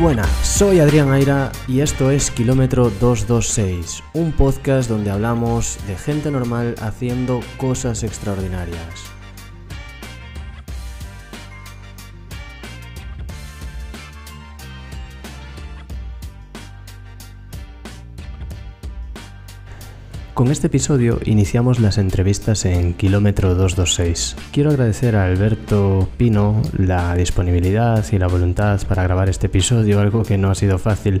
buenas, soy Adrián Aira y esto es Kilómetro 226, un podcast donde hablamos de gente normal haciendo cosas extraordinarias. Con este episodio iniciamos las entrevistas en Kilómetro 226. Quiero agradecer a Alberto Pino la disponibilidad y la voluntad para grabar este episodio, algo que no ha sido fácil,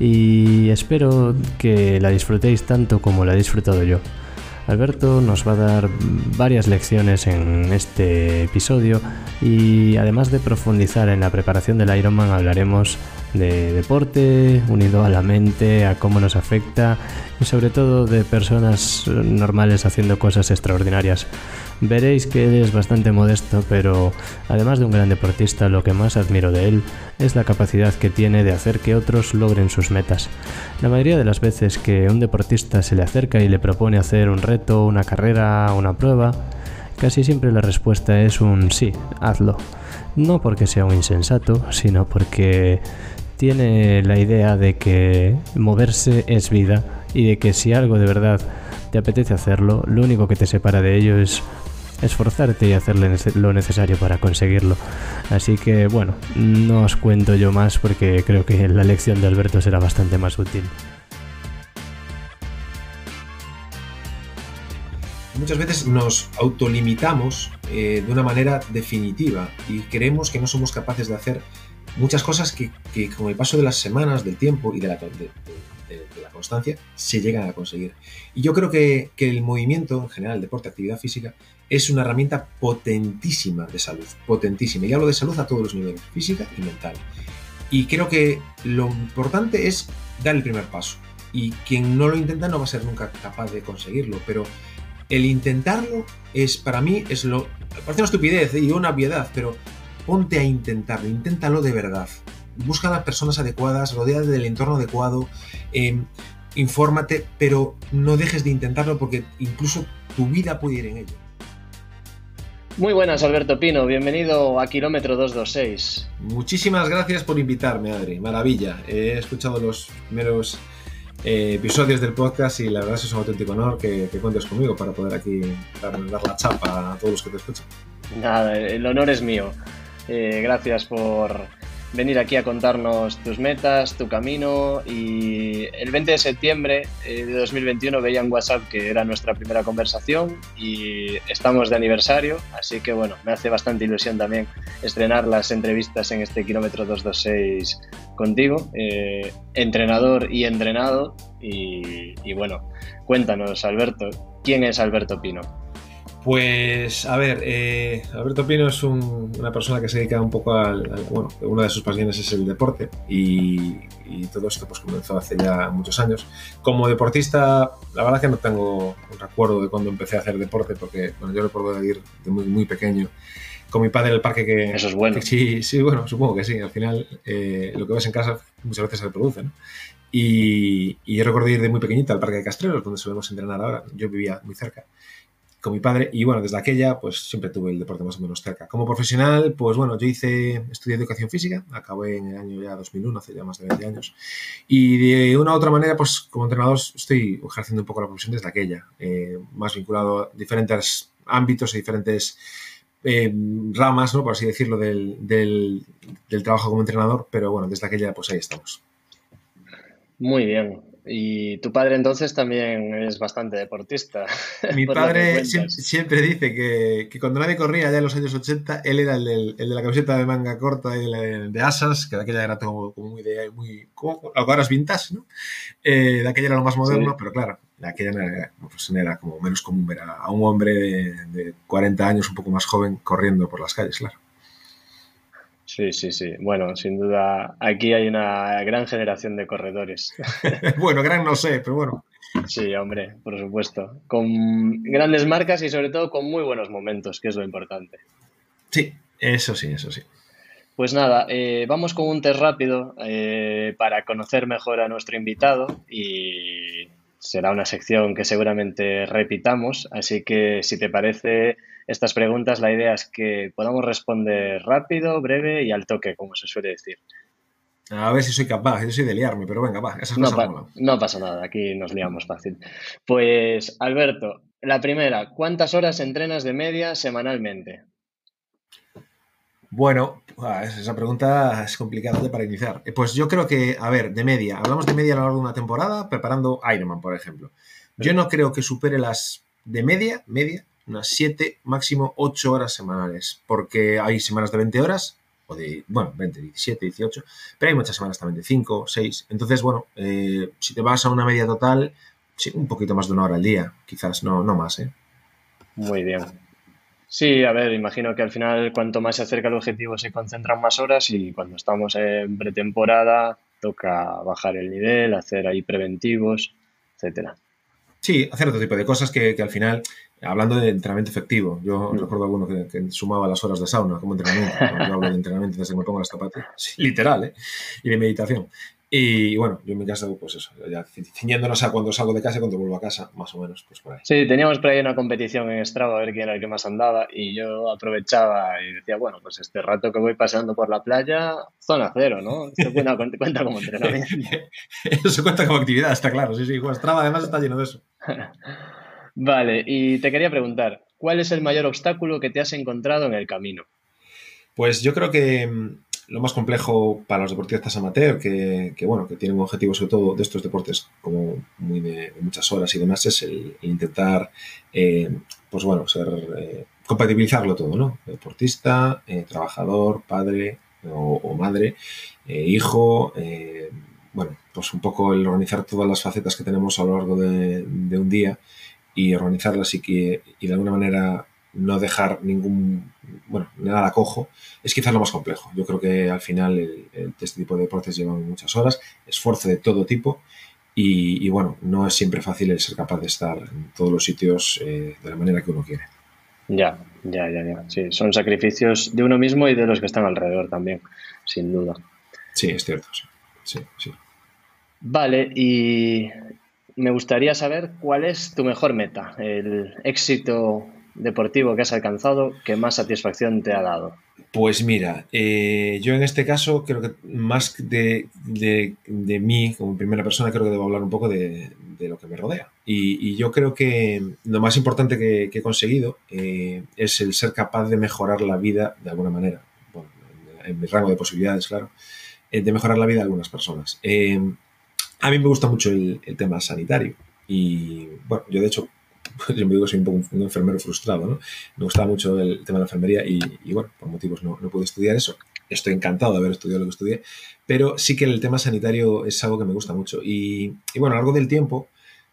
y espero que la disfrutéis tanto como la he disfrutado yo. Alberto nos va a dar varias lecciones en este episodio y además de profundizar en la preparación del Ironman hablaremos de deporte unido a la mente, a cómo nos afecta sobre todo de personas normales haciendo cosas extraordinarias. Veréis que él es bastante modesto, pero además de un gran deportista, lo que más admiro de él es la capacidad que tiene de hacer que otros logren sus metas. La mayoría de las veces que un deportista se le acerca y le propone hacer un reto, una carrera, una prueba, casi siempre la respuesta es un sí, hazlo. No porque sea un insensato, sino porque tiene la idea de que moverse es vida y de que si algo de verdad te apetece hacerlo, lo único que te separa de ello es esforzarte y hacerle lo necesario para conseguirlo. Así que bueno, no os cuento yo más porque creo que la lección de Alberto será bastante más útil. Muchas veces nos autolimitamos eh, de una manera definitiva y creemos que no somos capaces de hacer muchas cosas que, con el paso de las semanas, del tiempo y de la, constancia se llegan a conseguir. Y yo creo que, que el movimiento en general, el deporte, actividad física, es una herramienta potentísima de salud, potentísima. Y hablo de salud a todos los niveles, física y mental. Y creo que lo importante es dar el primer paso. Y quien no lo intenta no va a ser nunca capaz de conseguirlo, pero el intentarlo es para mí es lo parece una estupidez y una obviedad, pero ponte a intentarlo, inténtalo de verdad. Busca a las personas adecuadas, rodeate del entorno adecuado, em, infórmate, pero no dejes de intentarlo porque incluso tu vida puede ir en ello. Muy buenas, Alberto Pino. Bienvenido a Kilómetro 226. Muchísimas gracias por invitarme, Adri. Maravilla. He escuchado los primeros eh, episodios del podcast y la verdad es un auténtico honor que, cuentes conmigo para poder aquí dar, la chapa a todos los que te escuchan. Nada, el honor es mío. Eh, gracias por, venir aquí a contarnos tus metas, tu camino y el 20 de septiembre eh, de 2021 veía en WhatsApp que era nuestra primera conversación y estamos de aniversario, así que bueno, me hace bastante ilusión también estrenar las entrevistas en este kilómetro 226 contigo, eh, entrenador y entrenado y, y bueno, cuéntanos Alberto, ¿quién es Alberto Pino? Pues, a ver, eh, Alberto Pino es una persona que se dedica un poco al, Bueno, una de sus pasiones es el deporte y, todo esto pues comenzó hace ya muchos años. Como deportista, la verdad que no tengo un recuerdo de cuando empecé a hacer deporte porque, bueno, yo recuerdo ir de muy, muy pequeño con mi padre en el parque que... Eso es bueno. sí, sí, bueno, supongo que sí. Al final, eh, lo que ves en casa muchas veces se reproduce, ¿no? Y, y, yo recuerdo ir de muy pequeñita al parque de Castrelos, donde solemos entrenar ahora. Yo vivía muy cerca con mi padre y bueno, desde aquella pues siempre tuve el deporte más o menos cerca. Como profesional, pues bueno, yo hice, estudié educación física, acabé en el año ya 2001, hace ya más de 20 años, y de una u otra manera, pues como entrenador estoy ejerciendo un poco la profesión desde aquella, eh, más vinculado a diferentes ámbitos y diferentes eh, ramas, ¿no? por así decirlo, del, del, del trabajo como entrenador, pero bueno, desde aquella pues ahí estamos. Muy bien. Y tu padre entonces también es bastante deportista. Mi padre siempre, dice que, que, cuando nadie corría ya en los años 80, él era el, el de la camiseta de manga corta y el de asas, que de aquella era como, muy de muy. Como, ahora es vintage, ¿no? Eh, de aquella era lo más moderno, pero claro, de aquella era, pues era, como menos común ver a, un hombre de, de 40 años, un poco más joven, corriendo por las calles, claro. Sí, sí, sí. Bueno, sin duda, aquí hay una gran generación de corredores. bueno, gran no sé, pero bueno. Sí, hombre, por supuesto. Con grandes marcas y sobre todo con muy buenos momentos, que es lo importante. Sí, eso sí, eso sí. Pues nada, eh, vamos con un test rápido eh, para conocer mejor a nuestro invitado y será una sección que seguramente repitamos, así que si te parece estas preguntas, la idea es que podamos responder rápido, breve y al toque, como se suele decir. A ver si soy capaz, yo soy de liarme, pero venga, va, esas no, cosas no pasa nada, aquí nos liamos fácil. Pues, Alberto, la primera, ¿cuántas horas entrenas de media semanalmente? Bueno, esa pregunta es complicada para iniciar. Pues yo creo que, a ver, de media, hablamos de media a lo largo de una temporada preparando Ironman, por ejemplo. Yo no creo que supere las de media, media, unas 7, máximo 8 horas semanales, porque hay semanas de 20 horas, o de, bueno, 20, 17, 18, pero hay muchas semanas también de 5, 6. Entonces, bueno, eh, si te vas a una media total, sí, un poquito más de una hora al día, quizás, no, no más, ¿eh? Muy bien. Sí, a ver, imagino que al final cuanto más se acerca el objetivo se concentran más horas y cuando estamos en pretemporada toca bajar el nivel, hacer ahí preventivos, etcétera. Sí, hacer otro tipo de cosas que, al final, hablando de entrenamiento efectivo, yo mm. recuerdo alguno que, sumaba las horas de sauna como entrenamiento. yo hablo de entrenamiento desde que me pongo las zapatillas, literal, ¿eh? y de meditación. Y bueno, yo en mi casa, pues eso, ya ciñéndonos a cuando salgo de casa y cuando vuelvo a casa, más o menos, pues por ahí. Sí, teníamos por ahí una competición en Strava a ver quién era el que más andaba y yo aprovechaba y decía, bueno, pues este rato que voy paseando por la playa, zona cero, ¿no? Esto cuenta, cuenta como entrenamiento. eso cuenta como actividad, está claro, sí, sí, Strava además está lleno de eso. Vale, y te quería preguntar, ¿cuál es el mayor obstáculo que te has encontrado en el camino? Pues yo creo que mm, lo más complejo para los deportistas amateur, que, bueno, que tienen un objetivo sobre todo de estos deportes como muy de, muchas horas y demás, es el, intentar, eh, pues bueno, ser, eh, compatibilizarlo todo, ¿no? Deportista, eh, trabajador, padre o, madre, hijo, bueno, pues un poco el organizar todas las facetas que tenemos a lo largo de, un día y organizarlas y que y de alguna manera no dejar ningún, bueno, nada cojo, es quizás lo más complejo. Yo creo que al final este tipo de deportes llevan muchas horas, esfuerzo de todo tipo y, bueno, no es siempre fácil el ser capaz de estar en todos los sitios eh, de la manera que uno quiere. Ya, ya, ya, ya. Sí, son sacrificios de uno mismo y de los que están alrededor también, sin duda. Sí, es cierto, sí, sí. Vale, y me gustaría saber cuál es tu mejor meta, el éxito deportivo que has alcanzado que más satisfacción te ha dado? Pues mira, eh, yo en este caso creo que más de, de, mí como primera persona creo que debo hablar un poco de, lo que me rodea. Y, yo creo que lo más importante que, he conseguido eh, es el ser capaz de mejorar la vida de alguna manera, bueno, en, mi rango de posibilidades, claro, eh, de mejorar la vida de algunas personas. A mí me gusta mucho el, tema sanitario y bueno, yo de hecho yo me digo soy un poco un enfermero frustrado, ¿no? Me gustaba mucho el tema de la enfermería y, bueno, por motivos no, no pude estudiar eso. Estoy encantado de haber estudiado lo que estudié, pero sí que el tema sanitario es algo que me gusta mucho. Y, bueno, a lo largo del tiempo,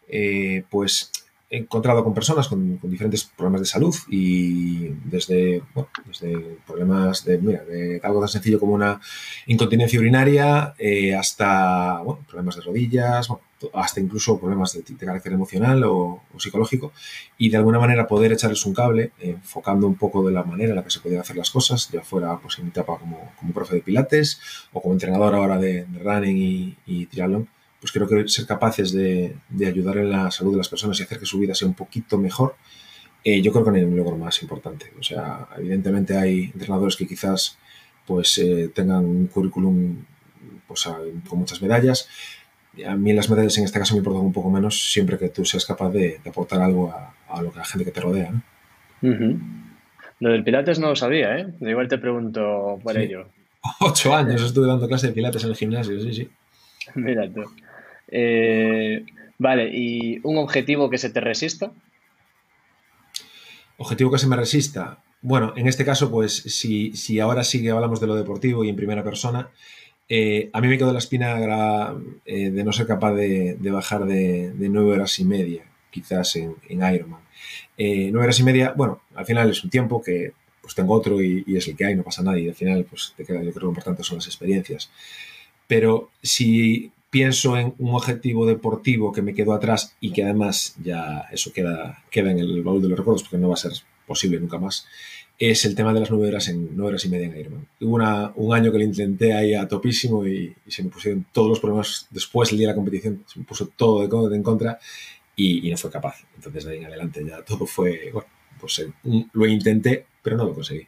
eh, pues encontrado con personas con, diferentes problemas de salud y desde, desde problemas de, mira, de algo tan sencillo como una incontinencia urinaria eh, hasta problemas de rodillas, hasta incluso problemas de, carácter emocional o, psicológico y de alguna manera poder echarles un cable enfocando un poco de la manera en la que se podían hacer las cosas, ya fuera pues, en mi etapa como, como profe de pilates o como entrenador ahora de, running y, y triatlón pues creo que ser capaces de, ayudar en la salud de las personas y hacer que su vida sea un poquito mejor, eh, yo creo que no hay un logro más importante. O sea, evidentemente hay entrenadores que quizás pues eh, tengan un currículum pues, con muchas medallas. A mí las medallas en este caso me importan un poco menos siempre que tú seas capaz de, aportar algo a, lo que la gente que te rodea. Lo del Pilates no lo sabía, ¿eh? Igual te pregunto por ello. Ocho años estuve dando clase de Pilates en el gimnasio, sí, sí. Mira tú. Eh, vale, ¿y un objetivo que se te resista? Objetivo que se me resista. Bueno, en este caso, pues si, si ahora sí que hablamos de lo deportivo y en primera persona, eh, a mí me quedó la espina eh, de no ser capaz de, bajar de, nueve horas y media, quizás en, en Ironman. nueve horas y media, bueno, al final es un tiempo que pues tengo otro y, es el que hay, no pasa nada y al final pues te queda, yo creo que lo importante son las experiencias. Pero si pienso en un objetivo deportivo que me quedó atrás y que además ya eso queda, queda en el baúl de los recuerdos porque no va a ser posible nunca más, es el tema de las nueve horas, en, nueve horas y media en Ironman. Hubo una, un año que lo intenté ahí a topísimo y, se me pusieron todos los problemas después, el día de la competición, se me puso todo de, en contra y, no fue capaz. Entonces de ahí en adelante ya todo fue, bueno, pues eh, lo intenté, pero no lo conseguí.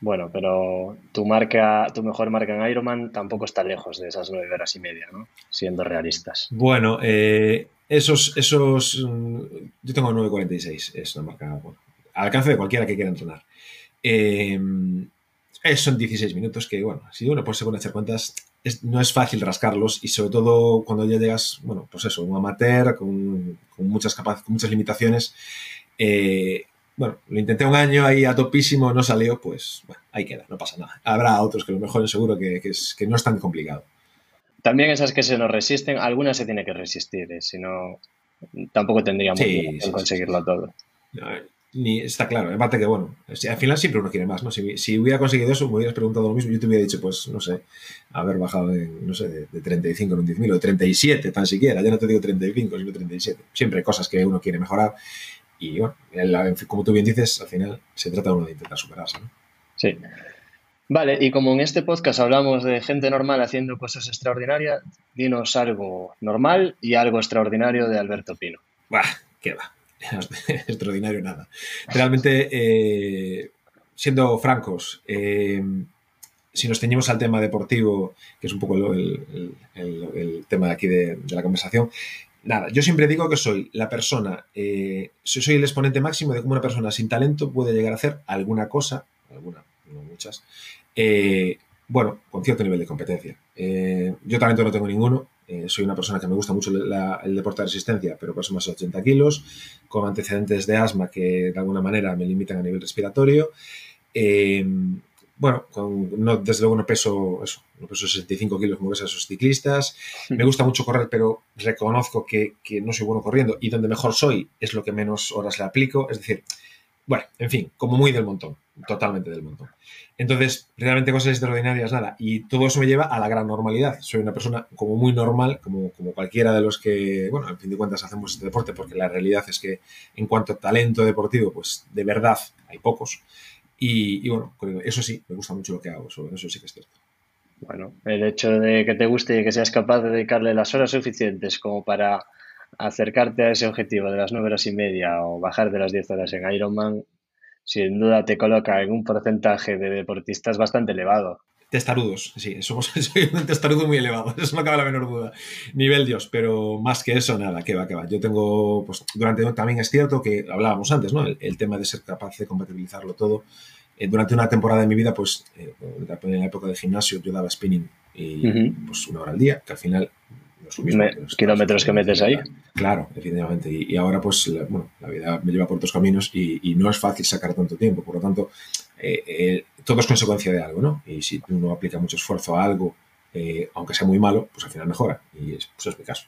Bueno, pero tu marca, tu mejor marca en Ironman tampoco está lejos de esas nueve horas y media, ¿no? Siendo realistas. Bueno, eh, esos, esos, mm, yo tengo 9.46, es una marca, bueno, al alcance de cualquiera que quiera entrenar. Eh, son 16 minutos que, bueno, si uno pues, se pone a echar cuentas, no es fácil rascarlos y sobre todo cuando ya llegas, bueno, pues eso, un amateur con, muchas, con limitaciones. Eh, bueno, lo intenté un año ahí a topísimo, no salió, pues bueno, ahí queda, no pasa nada. Habrá otros que lo mejoren seguro que, es, que no es tan complicado. También esas que se nos resisten, algunas se tiene que resistir, ¿eh? si no, tampoco tendríamos que conseguirlo todo. ni, está claro, aparte que bueno, al final siempre uno quiere más, ¿no? Si, hubiera conseguido eso, me hubieras preguntado lo mismo, yo te hubiera dicho, pues, no sé, haber bajado de, no sé, de, 35 en un 10.000 o de 37 tan siquiera, ya no te digo 35, sino 37. Siempre hay cosas que uno quiere mejorar y bueno, como tú bien dices, al final se trata uno de intentar superarse, ¿no? Sí. Vale, y como en este podcast hablamos de gente normal haciendo cosas extraordinarias, dinos algo normal y algo extraordinario de Alberto Pino. Bah, qué va. extraordinario nada. Realmente, eh, siendo francos, eh, si nos ceñimos al tema deportivo, que es un poco el, tema de aquí de, la conversación, nada, yo siempre digo que soy la persona, eh, soy el exponente máximo de cómo una persona sin talento puede llegar a hacer alguna cosa, alguna, no muchas, eh, bueno, con cierto nivel de competencia. Eh, yo talento no tengo ninguno, soy una persona que me gusta mucho el deporte de resistencia, pero peso más de 80 kilos, con antecedentes de asma que de alguna manera me limitan a nivel respiratorio bueno, no, desde luego no peso, eso, no peso 65 kilos como ves a esos ciclistas. Me gusta mucho correr, pero reconozco que, no soy bueno corriendo y donde mejor soy es lo que menos horas le aplico. Es decir, bueno, en fin, como muy del montón, totalmente del montón. Entonces, realmente cosas extraordinarias, nada. Y todo eso me lleva a la gran normalidad. Soy una persona como muy normal, como, como cualquiera de los que, bueno, al fin de cuentas hacemos este deporte, porque la realidad es que en cuanto a talento deportivo, pues de verdad hay pocos. Y, bueno, eso sí, me gusta mucho lo que hago, eso, sí que es cierto. Bueno, el hecho de que te guste y que seas capaz de dedicarle las horas suficientes como para acercarte a ese objetivo de las nueve horas y media o bajar de las 10 horas en Ironman, sin duda te coloca en un porcentaje de deportistas bastante elevado. Testarudos, sí, somos soy un testarudo muy elevado, eso no cabe la menor duda. Nivel Dios, pero más que eso, nada, que va, que va. Yo tengo, pues durante también es cierto que hablábamos antes, ¿no? El, tema de ser capaz de compatibilizarlo todo. Eh, durante una temporada de mi vida, pues eh, en la época de gimnasio yo daba spinning y pues una hora al día, que al final los kilómetros que metes ahí. Claro, definitivamente. Y, ahora, pues, la, bueno, la vida me lleva por otros caminos y, no es fácil sacar tanto tiempo. Por lo tanto, eh, eh, todo es consecuencia de algo, ¿no? Y si uno aplica mucho esfuerzo a algo, eh, aunque sea muy malo, pues al final mejora. Y es, pues es mi caso.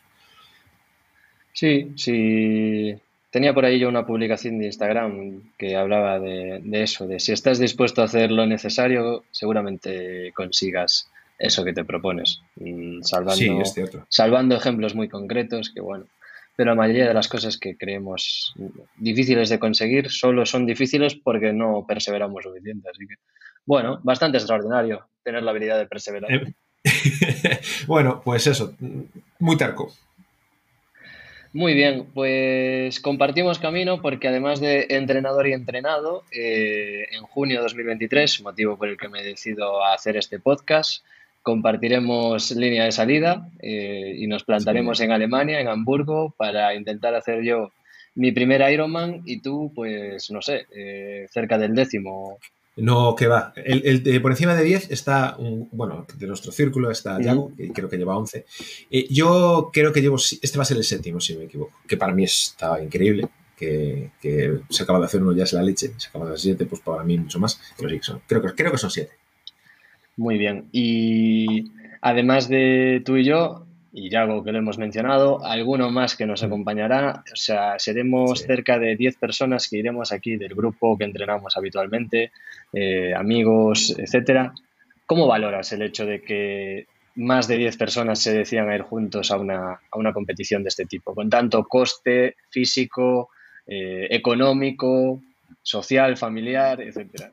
Sí, sí. Tenía por ahí yo una publicación de Instagram que hablaba de, de eso, de si estás dispuesto a hacer lo necesario, seguramente consigas eso que te propones, mm, salvando, salvando ejemplos muy concretos que bueno, pero la mayoría de las cosas que creemos difíciles de conseguir solo son difíciles porque no perseveramos suficiente, así que bueno, bastante extraordinario tener la habilidad de perseverar. Eh, bueno, pues eso, muy terco. Muy bien, pues compartimos camino porque además de entrenador y entrenado, eh, en junio de 2023, motivo por el que me decido a hacer este podcast, compartiremos línea de salida eh, y nos plantaremos en Alemania, en Hamburgo, para intentar hacer yo mi primer Ironman y tú, pues, no sé, eh, cerca del décimo. No, que va. El, por encima de 10 está, un, bueno, de nuestro círculo está Yago, que creo que lleva 11. Eh, yo creo que llevo, este va a ser el séptimo, si me equivoco, que para mí está increíble. Que, se acaba de hacer uno ya es la leche, se acaba de hacer 7, pues para mí mucho más. Pero sí, son, creo, creo que son 7. Muy bien. Y además de tú y yo, y Yago que lo hemos mencionado, alguno más que nos acompañará. O sea, seremos cerca de 10 personas que iremos aquí del grupo que entrenamos habitualmente, eh, amigos, etcétera. ¿Cómo valoras el hecho de que más de 10 personas se decidan a ir juntos a una, a una competición de este tipo, con tanto coste físico, eh, económico, social, familiar, etcétera?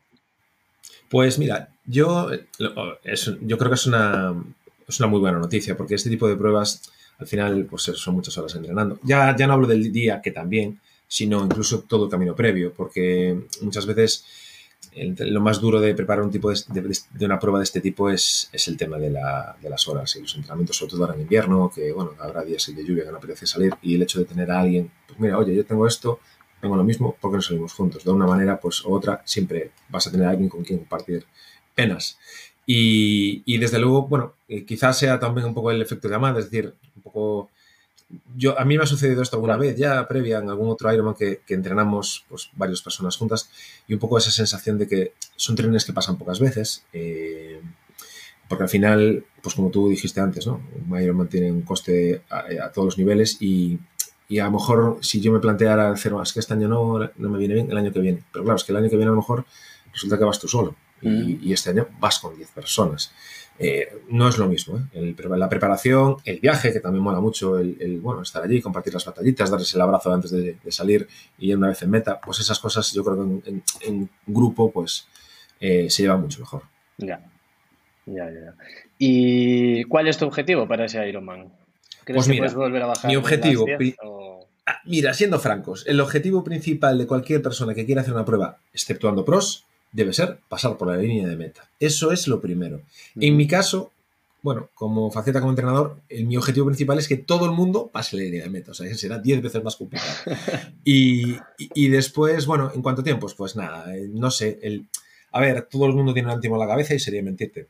Pues mira, yo, yo creo que es una, es una muy buena noticia, porque este tipo de pruebas, al final, pues son muchas horas entrenando. Ya, ya no hablo del día, que también, sino incluso todo el camino previo, porque muchas veces lo más duro de preparar un tipo de, una prueba de este tipo es, es el tema de, la, de, las horas y los entrenamientos, sobre todo ahora en invierno, que bueno, habrá días de lluvia que no apetece salir y el hecho de tener a alguien, pues mira, oye, yo tengo esto, tengo lo mismo, ¿por qué no salimos juntos? De una manera pues u otra siempre vas a tener a alguien con quien compartir penas. Y, y desde luego, bueno, eh, quizás sea también un poco el efecto llamada, es decir, un poco yo, a mí me ha sucedido esto alguna vez, ya previa en algún otro Ironman que, que, entrenamos pues, varias personas juntas y un poco esa sensación de que son trenes que pasan pocas veces, eh, porque al final, pues como tú dijiste antes, ¿no? un Ironman tiene un coste a, todos los niveles y, y, a lo mejor si yo me planteara hacer, es que este año no, no me viene bien, el año que viene, pero claro, es que el año que viene a lo mejor resulta que vas tú solo y, y este año vas con 10 personas. Eh, no es lo mismo. ¿eh? la preparación, el viaje, que también mola mucho, el, bueno, estar allí, compartir las batallitas, darles el abrazo antes de, salir y una vez en meta, pues esas cosas yo creo que en, grupo pues eh, se lleva mucho mejor. Ya. ya, ya. ¿Y cuál es tu objetivo para ese Ironman? ¿Crees pues que puedes volver a bajar? Mi objetivo, ah, mira, siendo francos, el objetivo principal de cualquier persona que quiera hacer una prueba, exceptuando pros, debe ser pasar por la línea de meta. Eso es lo primero. En mi caso, bueno, como faceta como entrenador, el, mi objetivo principal es que todo el mundo pase la línea de meta. O sea, será 10 veces más complicado. y, y, después, bueno, en cuánto tiempo, pues nada, eh, no sé. El, a ver, todo el mundo tiene un antimo en la cabeza y sería mentirte.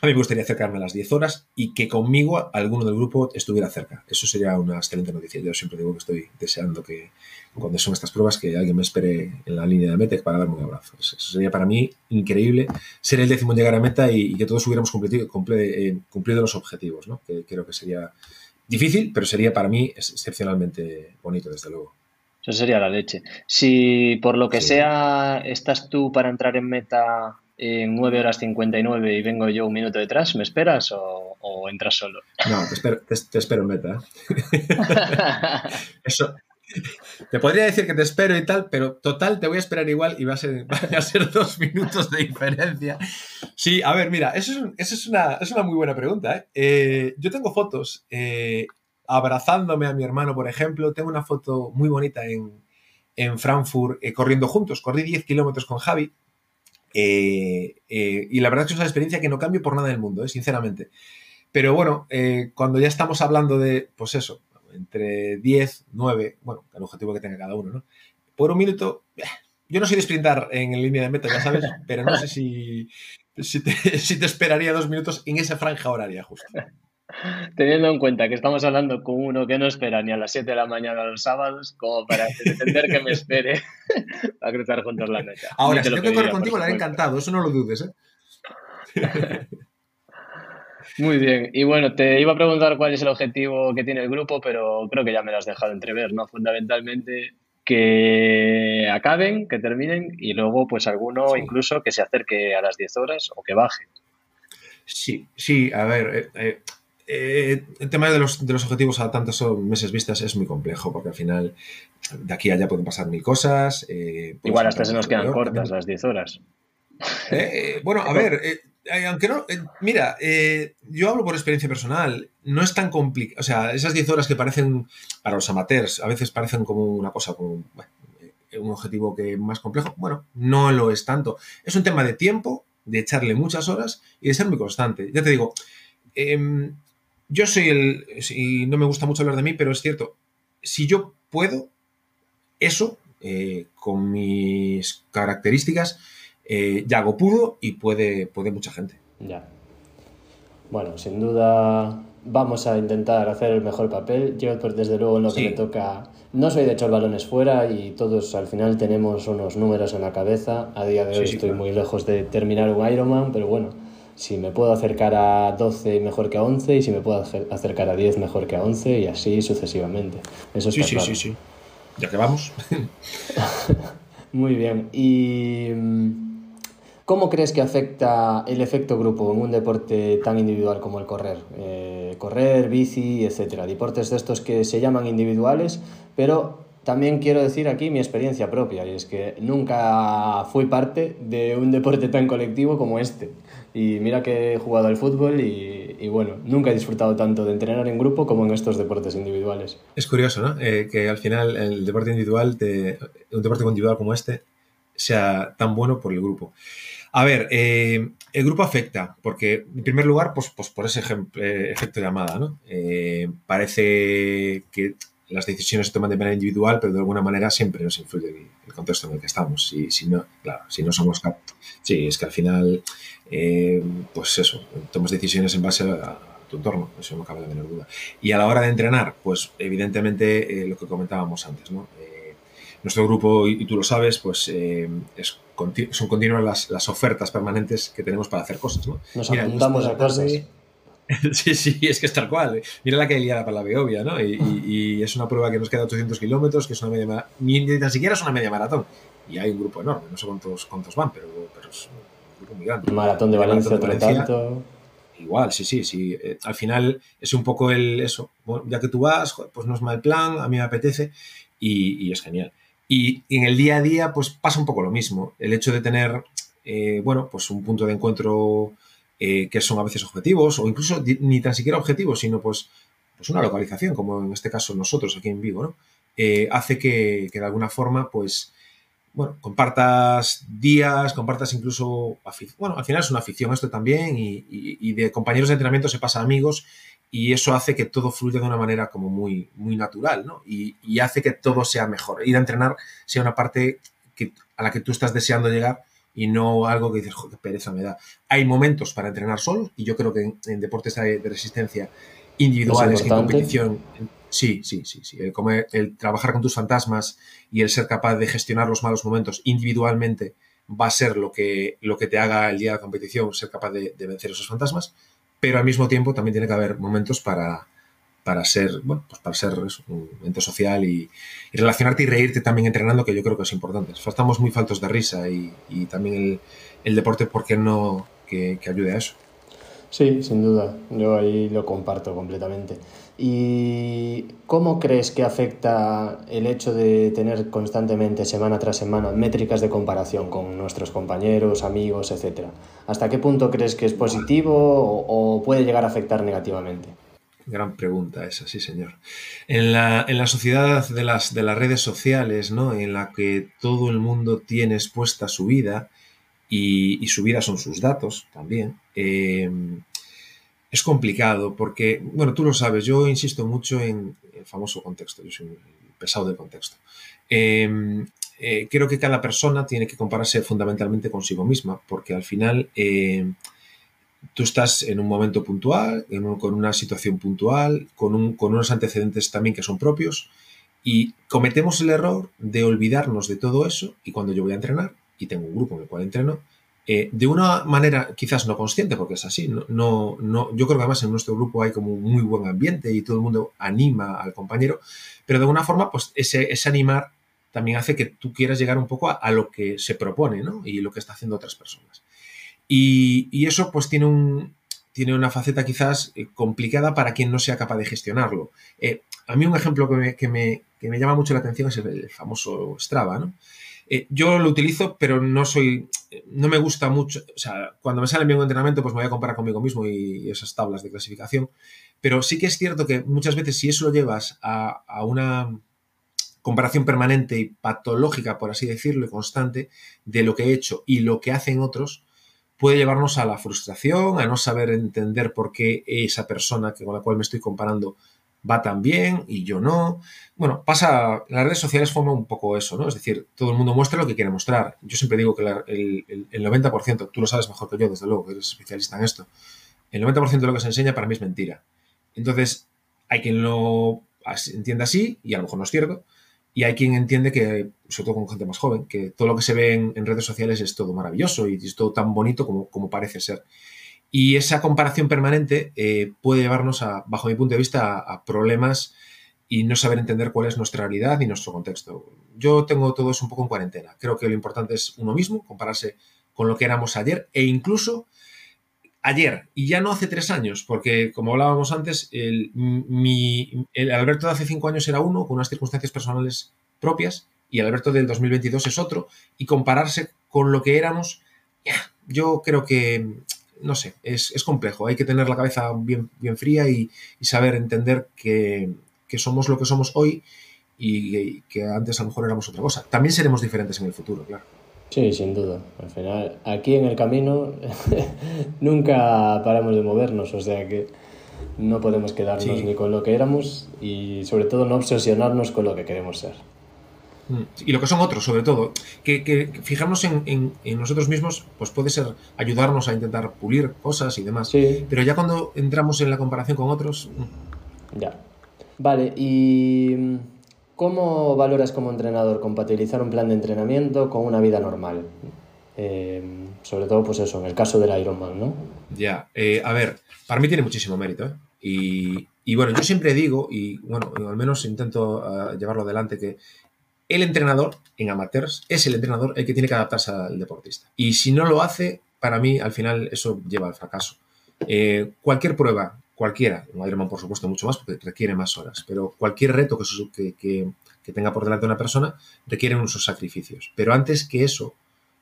A mí me gustaría acercarme a las 10 horas y que conmigo alguno del grupo estuviera cerca. Eso sería una excelente noticia. Yo siempre digo que estoy deseando que cuando son estas pruebas que alguien me espere en la línea de meta para darme un abrazo. Eso sería para mí increíble ser el décimo en llegar a meta y, que todos hubiéramos cumplido, eh, cumplido los objetivos. ¿no? Que creo que sería difícil, pero sería para mí excepcionalmente bonito, desde luego. Eso sería la leche. Si por lo que sea estás tú para entrar en meta en 9 horas 59 y vengo yo un minuto detrás, ¿me esperas o, entras solo? No, te espero, te, espero en meta. Eso, te podría decir que te espero y tal, pero total te voy a esperar igual y va a ser, a ser dos minutos de diferencia. Sí, a ver, mira, eso es, una, es una, muy buena pregunta. ¿eh? Eh, yo tengo fotos eh, abrazándome a mi hermano, por ejemplo. Tengo una foto muy bonita en, en Frankfurt corriendo juntos. Corrí 10 kilómetros con Javi y la verdad es que es una experiencia que no cambio por nada del mundo, sinceramente. Pero bueno, cuando ya estamos hablando de, pues eso, entre 10, 9, bueno, el objetivo que tenga cada uno, ¿no? Por un minuto, yo no soy de sprintar en línea de meta, ya sabes, pero no sé si, si, te, si te esperaría dos minutos en esa franja horaria justo. Teniendo en cuenta que estamos hablando con uno que no espera ni a las 7 de la mañana los sábados, como para entender que me espere a cruzar juntos la meta. Ahora, si tengo que correr contigo, le haré encantado, eso no lo dudes, ¿eh? Muy bien, y bueno, te iba a preguntar cuál es el objetivo que tiene el grupo, pero creo que ya me lo has dejado entrever, ¿no? Fundamentalmente que acaben, que terminen y luego pues alguno incluso que se acerque a las 10 horas o que baje. Sí, sí, a ver, eh, eh, el tema de los, de los, objetivos a tantos meses vistas es muy complejo, porque al final de aquí a allá pueden pasar mil cosas. Eh, Igual hasta se nos quedan cortas las 10 horas. Bueno, a ver, aunque no, mira, yo hablo por experiencia personal, no es tan complicado, o sea, esas 10 horas que parecen para los amateurs, a veces parecen como una cosa, como un objetivo que más complejo, bueno, no lo es tanto. Es un tema de tiempo, de echarle muchas horas y de ser muy constante. Ya te digo, eh, yo soy el, y no me gusta mucho hablar de mí, pero es cierto, si yo puedo, eso, eh, con mis características, eh, Yago pudo y puede, puede mucha gente. Ya. Bueno, sin duda vamos a intentar hacer el mejor papel. Yo, pues desde luego, en lo que me toca, no soy de echar balones fuera y todos al final tenemos unos números en la cabeza. A día de hoy estoy muy lejos de terminar un Ironman, pero bueno, si me puedo acercar a 12 mejor que a 11 y si me puedo acercar a 10 mejor que a 11 y así sucesivamente. Eso sí, sí, sí, sí. Ya que vamos. Muy bien. ¿Y mm, cómo crees que afecta el efecto grupo en un deporte tan individual como el correr? Eh, correr, bici, etcétera. Deportes de estos que se llaman individuales, pero también quiero decir aquí mi experiencia propia, y es que nunca fui parte de un deporte tan colectivo como este. Y mira que he jugado al fútbol y, bueno, nunca he disfrutado tanto de entrenar en grupo como en estos deportes individuales. Es curioso, ¿no? Eh, que al final el deporte individual, te, un deporte individual como este, sea tan bueno por el grupo. A ver, eh, el grupo afecta, porque en primer lugar, pues, pues por ese eh, efecto llamada, ¿no? Eh, parece que las decisiones se toman de manera individual, pero de alguna manera siempre nos influye el, contexto en el que estamos. Si, si no, claro, si no somos sí, es que al final, pues eso, tomas decisiones en base a, tu entorno, eso no cabe la menor duda. Y a la hora de entrenar, pues evidentemente lo que comentábamos antes, ¿no? Nuestro grupo, y, tú lo sabes, pues es son continuas las, ofertas permanentes que tenemos para hacer cosas. ¿no? Nos apuntamos a cosas. Sí, sí, es que es tal cual. Mira la que liada para la Beovia, ¿no? Y, es una prueba que nos queda 800 kilómetros, que es una media ni, ni siquiera es una media maratón. Y hay un grupo enorme, no sé cuántos, cuántos van, pero, pero es un grupo muy grande. Maratón de Valencia, por tanto. Igual, sí, sí, sí. Eh, al final es un poco el eso. ya que tú vas, pues no es mal plan, a mí me apetece y es genial. Y, en el día a día, pues pasa un poco lo mismo. El hecho de tener, eh, bueno, pues un punto de encuentro eh, que son a veces objetivos, o incluso ni tan siquiera objetivos, sino pues, pues una localización, como en este caso nosotros aquí en Vigo, ¿no? Eh, hace que, de alguna forma, pues, bueno, compartas días, compartas incluso, bueno, al final es una afición esto también, y, y de compañeros de entrenamiento se pasa a amigos, y eso hace que todo fluya de una manera como muy, muy natural, ¿no? Y, hace que todo sea mejor. Ir a entrenar sea una parte que, a la que tú estás deseando llegar y no algo que dices, joder, pereza me da. Hay momentos para entrenar solo y yo creo que en, deportes de, resistencia individuales, en competición, sí, sí, sí, sí. El, el, trabajar con tus fantasmas y el ser capaz de gestionar los malos momentos individualmente va a ser lo que, lo que te haga el día de la competición, ser capaz de vencer esos fantasmas pero al mismo tiempo también tiene que haber momentos para, para ser, bueno, pues para ser un ente social y, relacionarte y reírte también entrenando, que yo creo que es importante. Estamos muy faltos de risa y, también el, deporte, ¿por qué no que, ayude a eso? Sí, sin duda, yo ahí lo comparto completamente. ¿Y cómo crees que afecta el hecho de tener constantemente, semana tras semana, métricas de comparación con nuestros compañeros, amigos, etcétera? ¿Hasta qué punto crees que es positivo o, puede llegar a afectar negativamente? Gran pregunta esa, sí, señor. En la, sociedad de las, de las redes sociales, ¿no? en la que todo el mundo tiene expuesta su vida y, su vida son sus datos también, eh, es complicado porque, bueno, tú lo sabes, yo insisto mucho en el famoso contexto, yo soy un pesado de contexto. Em, eh, creo que cada persona tiene que compararse fundamentalmente consigo misma, porque al final em, tú estás en un momento puntual, con una situación puntual, con, con unos antecedentes también que son propios, y cometemos el error de olvidarnos de todo eso, y cuando yo voy a entrenar, y tengo un grupo en el cual entreno, eh, de una manera quizás no consciente, porque es así, no, no, yo creo que además en nuestro grupo hay como un muy buen ambiente y todo el mundo anima al compañero, pero de alguna forma, pues ese, animar también hace que tú quieras llegar un poco a, lo que se propone, ¿no? Y lo que está haciendo otras personas. Y, eso pues tiene, un, tiene una faceta quizás eh, complicada para quien no sea capaz de gestionarlo. Eh, a mí un ejemplo que me, que me, que me llama mucho la atención es el famoso Strava, ¿no? Eh, yo lo utilizo, pero no soy, no me gusta mucho, o sea, cuando me sale bien un entrenamiento, pues me voy a comparar conmigo mismo y, esas tablas de clasificación, pero sí que es cierto que muchas veces si eso lo llevas a, una comparación permanente y patológica, por así decirlo, y constante, de lo que he hecho y lo que hacen otros, puede llevarnos a la frustración, a no saber entender por qué esa persona con la cual me estoy comparando va tan bien y yo no. Bueno, pasa, las redes sociales forman un poco eso, ¿no? Es decir, todo el mundo muestra lo que quiere mostrar. Yo siempre digo que el, 90%, tú lo sabes mejor que yo, desde luego, que eres especialista en esto, el 90% de lo que se enseña para mí es mentira. Entonces, hay quien lo entienda así, y a lo mejor no es cierto, y hay quien entiende que, sobre todo con gente más joven, que todo lo que se ve en, redes sociales es todo maravilloso y es todo tan bonito como, como parece ser. Y esa comparación permanente eh, puede llevarnos, a, bajo mi punto de vista, a, problemas y no saber entender cuál es nuestra realidad y nuestro contexto. Yo tengo todo eso un poco en cuarentena. Creo que lo importante es uno mismo, compararse con lo que éramos ayer e incluso ayer, y ya no hace tres años, porque como hablábamos antes, el, mi, el Alberto de hace cinco años era uno, con unas circunstancias personales propias, y Alberto del 2022 es otro, y compararse con lo que éramos, yo creo que no sé, es, complejo. Hay que tener la cabeza bien, bien fría y, saber entender que, somos lo que somos hoy y, que antes a lo mejor éramos otra cosa. También seremos diferentes en el futuro, claro. Sí, sin duda. Al final, aquí en el camino nunca paramos de movernos, o sea que no podemos quedarnos ni con lo que éramos y sobre todo no obsesionarnos con lo que queremos ser. Mm. Y lo que son otros, sobre todo. Que, fijarnos en, nosotros mismos, pues puede ser ayudarnos a intentar pulir cosas y demás. Pero ya cuando entramos en la comparación con otros. Mm. Ya. Vale, y ¿cómo valoras como entrenador compatibilizar un plan de entrenamiento con una vida normal? Eh, sobre todo, pues eso, en el caso del Ironman, ¿no? Ya, eh, a ver, para mí tiene muchísimo mérito. ¿eh? Y, y, bueno, yo siempre digo, y bueno, al menos intento ah, llevarlo adelante, que el entrenador en amateurs es el entrenador el que tiene que adaptarse al deportista. Y si no lo hace, para mí al final eso lleva al fracaso. Eh, cualquier prueba, cualquiera, un Ironman por supuesto mucho más porque requiere más horas, pero cualquier reto que, que, que tenga por delante una persona requiere unos sacrificios. Pero antes que eso,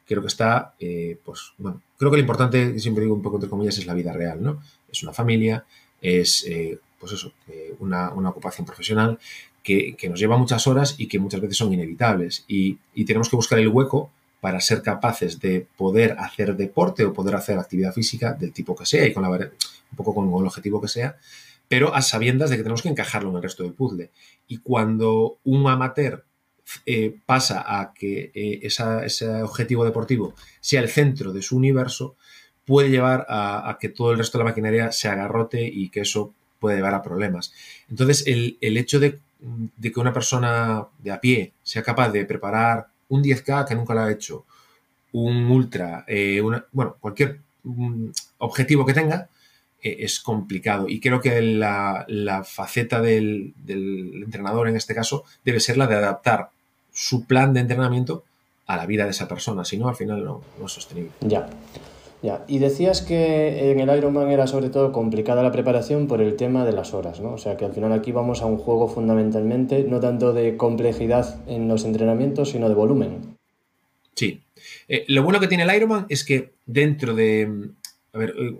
creo que está, eh, pues bueno, creo que lo importante, siempre digo un poco entre comillas, es la vida real, ¿no? Es una familia, es, eh, pues eso, una, una, ocupación profesional que, nos lleva muchas horas y que muchas veces son inevitables. Y, tenemos que buscar el hueco para ser capaces de poder hacer deporte o poder hacer actividad física del tipo que sea y con la, un poco con el objetivo que sea, pero a sabiendas de que tenemos que encajarlo en el resto del puzzle. Y cuando un amateur eh, pasa a que eh, ese objetivo deportivo sea el centro de su universo, puede llevar a, a, que todo el resto de la maquinaria se agarrote y que eso puede llevar a problemas. Entonces, el, el hecho de de que una persona de a pie sea capaz de preparar un 10K que nunca lo ha hecho, un ultra, eh, bueno, cualquier mm, objetivo que tenga, eh, es complicado. Y creo que la, faceta del, entrenador en este caso debe ser la de adaptar su plan de entrenamiento a la vida de esa persona, si no, al final no, no es sostenible. Ya. Ya, y decías que en el Ironman era sobre todo complicada la preparación por el tema de las horas, ¿no? O sea que al final aquí vamos a un juego fundamentalmente, no tanto de complejidad en los entrenamientos, sino de volumen. Sí. Eh, lo bueno que tiene el Ironman es que dentro de... A ver, eh,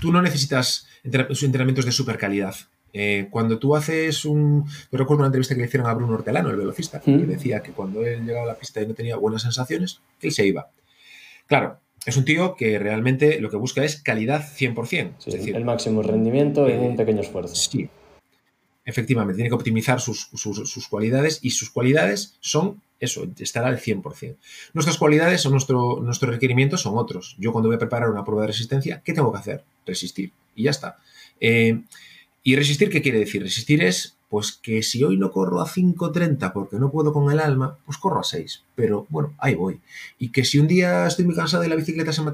tú no necesitas entrenamientos de super calidad. Eh, cuando tú haces un... Yo recuerdo una entrevista que le hicieron a Bruno Hortelano, el velocista, que mm. decía que cuando él llegaba a la pista y no tenía buenas sensaciones, que él se iba. Claro, es un tío que realmente lo que busca es calidad 100%. es decir, el máximo rendimiento en un eh, pequeño esfuerzo. Sí. Efectivamente, tiene que optimizar sus, cualidades y sus cualidades son eso, estar al 100%. Nuestras cualidades o nuestro, nuestros requerimientos son otros. Yo cuando voy a preparar una prueba de resistencia, ¿qué tengo que hacer? Resistir. Y ya está. Eh, ¿Y resistir qué quiere decir? Resistir es pues que si hoy no corro a 5.30 porque no puedo con el alma, pues corro a 6. Pero bueno, ahí voy. Y que si un día estoy muy cansado y la bicicleta se me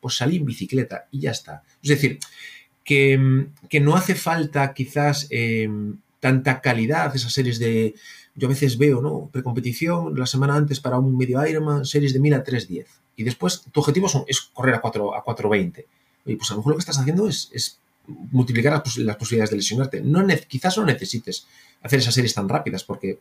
pues salí en bicicleta y ya está. Es decir, que, no hace falta quizás em, tanta calidad, esas series de... Yo a veces veo, ¿no? Precompetición, la semana antes para un medio Ironman, series de 1000 a 3.10. Y después tu objetivo es correr a 4 a 4.20. Oye, pues a lo mejor lo que estás haciendo es multiplicar las, posibilidades de lesionarte. No quizás no necesites hacer esas series tan rápidas porque,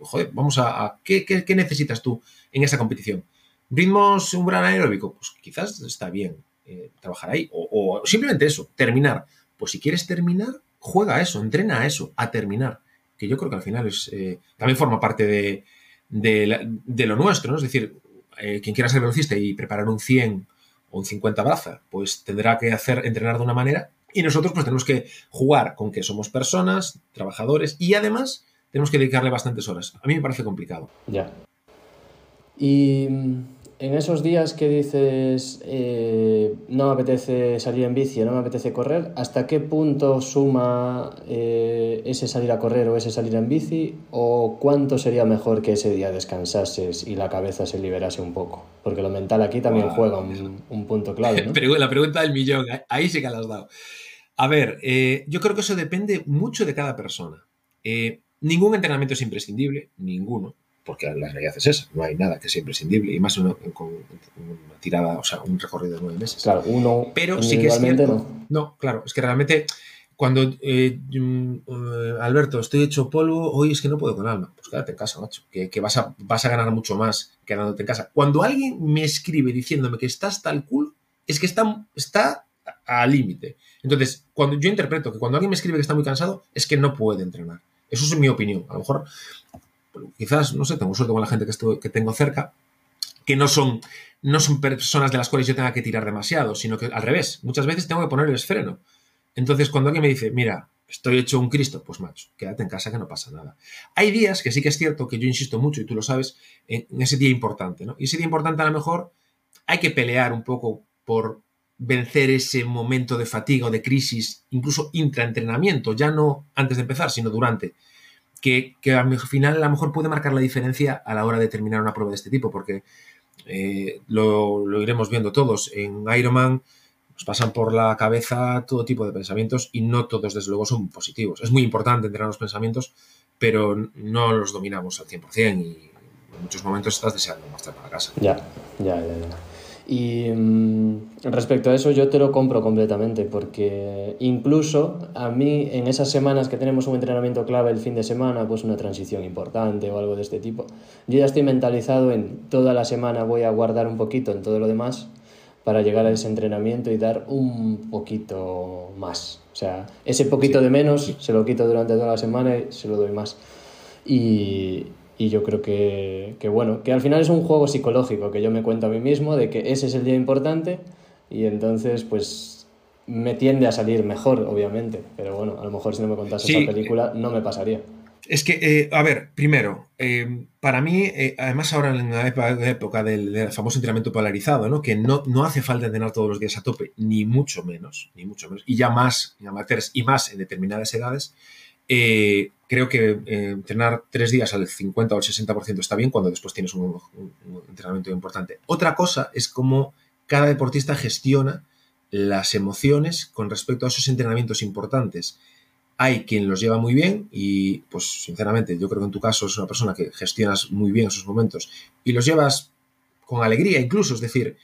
joder, vamos a... ¿qué, necesitas tú en esa competición? ¿Ritmos un gran aeróbico? Pues quizás está bien eh, trabajar ahí. O, simplemente eso, terminar. Pues si quieres terminar, juega a eso, entrena a eso, a terminar. Que yo creo que al final es eh, también forma parte de, de, lo nuestro, ¿no? Es decir, eh, quien quiera ser velocista y preparar un 100 o un 50 braza, pues tendrá que hacer entrenar de una manera y nosotros pues tenemos que jugar con que somos personas, trabajadores y además tenemos que dedicarle bastantes horas. A mí me parece complicado. Ya. Y mm, en esos días que dices eh, no me apetece salir en bici, no me apetece correr, ¿hasta qué punto suma eh, ese salir a correr o ese salir en bici? ¿O cuánto sería mejor que ese día descansases y la cabeza se liberase un poco? Porque lo mental aquí también juega un, punto clave. ¿no? la pregunta del millón, ahí sí que la has dado. A ver, eh, yo creo que eso depende mucho de cada persona. Eh, ningún entrenamiento es imprescindible, ninguno, porque la realidad es esa, no hay nada que sea imprescindible, y más con una tirada, o sea, un recorrido de nueve meses. Claro, uno. Pero sí que es cierto. No. claro, es que realmente cuando eh, mm, Alberto, estoy hecho polvo, hoy es que no puedo con alma. Pues quédate en casa, macho, que, vas, a, vas a ganar mucho más quedándote en casa. Cuando alguien me escribe diciéndome que estás tal culo, es que está, está al límite. Entonces, cuando yo interpreto que cuando alguien me escribe que está muy cansado, es que no puede entrenar. Eso es mi opinión. A lo mejor, quizás, no sé, tengo suerte con la gente que, tengo cerca, que no son, no son personas de las cuales yo tenga que tirar demasiado, sino que al revés, muchas veces tengo que ponerles freno. Entonces, cuando alguien me dice, mira, estoy hecho un Cristo, pues macho, quédate en casa que no pasa nada. Hay días que sí que es cierto que yo insisto mucho, y tú lo sabes, en, ese día importante. Y ese día importante a lo mejor hay que pelear un poco por vencer ese momento de fatiga o de crisis, incluso intraentrenamiento, ya no antes de empezar, sino durante, que, al final a lo mejor puede marcar la diferencia a la hora de terminar una prueba de este tipo, porque eh, lo, iremos viendo todos. En Ironman pasan por la cabeza todo tipo de pensamientos y no todos, desde luego, son positivos. Es muy importante entrenar los pensamientos, pero no los dominamos al 100% y en muchos momentos estás deseando marchar para casa. Ya, ya, ya. ya. Y mm, respecto a eso yo te lo compro completamente porque incluso a mí en esas semanas que tenemos un entrenamiento clave el fin de semana, pues una transición importante o algo de este tipo, yo ya estoy mentalizado en toda la semana voy a guardar un poquito en todo lo demás para llegar a ese entrenamiento y dar un poquito más. O sea, ese poquito de menos se lo quito durante toda la semana y se lo doy más. Y, y yo creo que, que, bueno, que al final es un juego psicológico que yo me cuento a mí mismo de que ese es el día importante y entonces pues me tiende a salir mejor, obviamente. Pero bueno, a lo mejor si no me contase esa película no me pasaría. Es que, eh, a ver, primero, eh, para mí, eh, además ahora en la época, del, famoso entrenamiento polarizado, ¿no? que no, no hace falta entrenar todos los días a tope, ni mucho menos, ni mucho menos, y ya más en amateurs y más en determinadas edades, creo que entrenar tres días al 50 o al 60% está bien cuando después tienes un, entrenamiento importante. Otra cosa es cómo cada deportista gestiona las emociones con respecto a esos entrenamientos importantes hay quien los lleva muy bien y, pues, sinceramente, yo creo que en tu caso es una persona que gestionas muy bien esos momentos y los llevas con alegría incluso, es decir,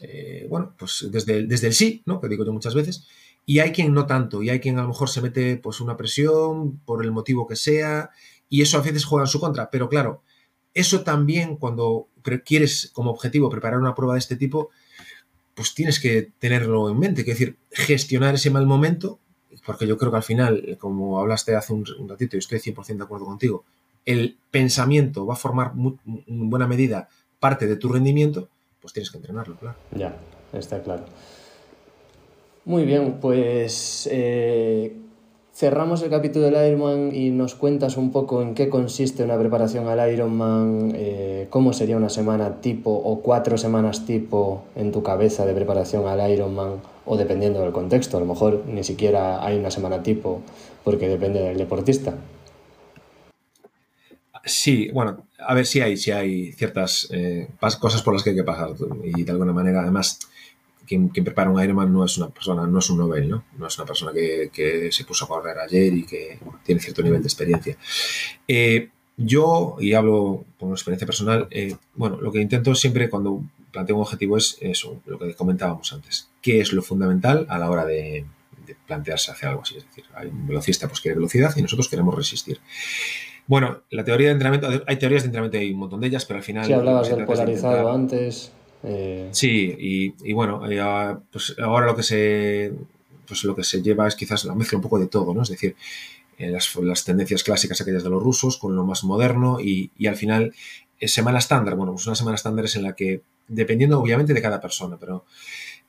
eh, bueno, pues desde desde el sí, ¿no? Que digo yo muchas veces. Y hay quien no tanto, y hay quien a lo mejor se mete pues una presión por el motivo que sea, y eso a veces juega en su contra. Pero claro, eso también cuando quieres como objetivo preparar una prueba de este tipo, pues tienes que tenerlo en mente, es decir, gestionar ese mal momento porque yo creo que al final, eh, como hablaste hace un, ratito y estoy 100% de acuerdo contigo, el pensamiento va a formar en buena medida parte de tu rendimiento, pues tienes que entrenarlo, claro. Ya, está claro. Muy bien, pues eh, cerramos el capítulo del Ironman y nos cuentas un poco en qué consiste una preparación al Ironman, eh, cómo sería una semana tipo o cuatro semanas tipo en tu cabeza de preparación al Ironman o dependiendo del contexto, a lo mejor ni siquiera hay una semana tipo porque depende del deportista. Sí, bueno, a ver si hay, si hay ciertas eh, cosas por las que hay que pasar y de alguna manera, además, quien, prepara un Ironman no es una persona, no es un Nobel, ¿no? No es una persona que, se puso a correr ayer y que tiene cierto nivel de experiencia. Eh, yo, y hablo por experiencia personal, eh, bueno, lo que intento siempre cuando planteo un objetivo es eso, lo que comentábamos antes. ¿Qué es lo fundamental a la hora de, plantearse hacer algo así? Es decir, hay un velocista pues quiere velocidad y nosotros queremos resistir. Bueno, la teoría de entrenamiento, hay teorías de entrenamiento, hay un montón de ellas, pero al final... Sí, hablabas del polarizado antes. Eh. Sí, y, bueno, eh, pues ahora lo que se pues lo que se lleva es quizás la mezcla un poco de todo, ¿no? Es decir, eh, las, tendencias clásicas aquellas de los rusos con lo más moderno y, y al final semana estándar, bueno, pues una semana estándar es en la que dependiendo obviamente de cada persona, pero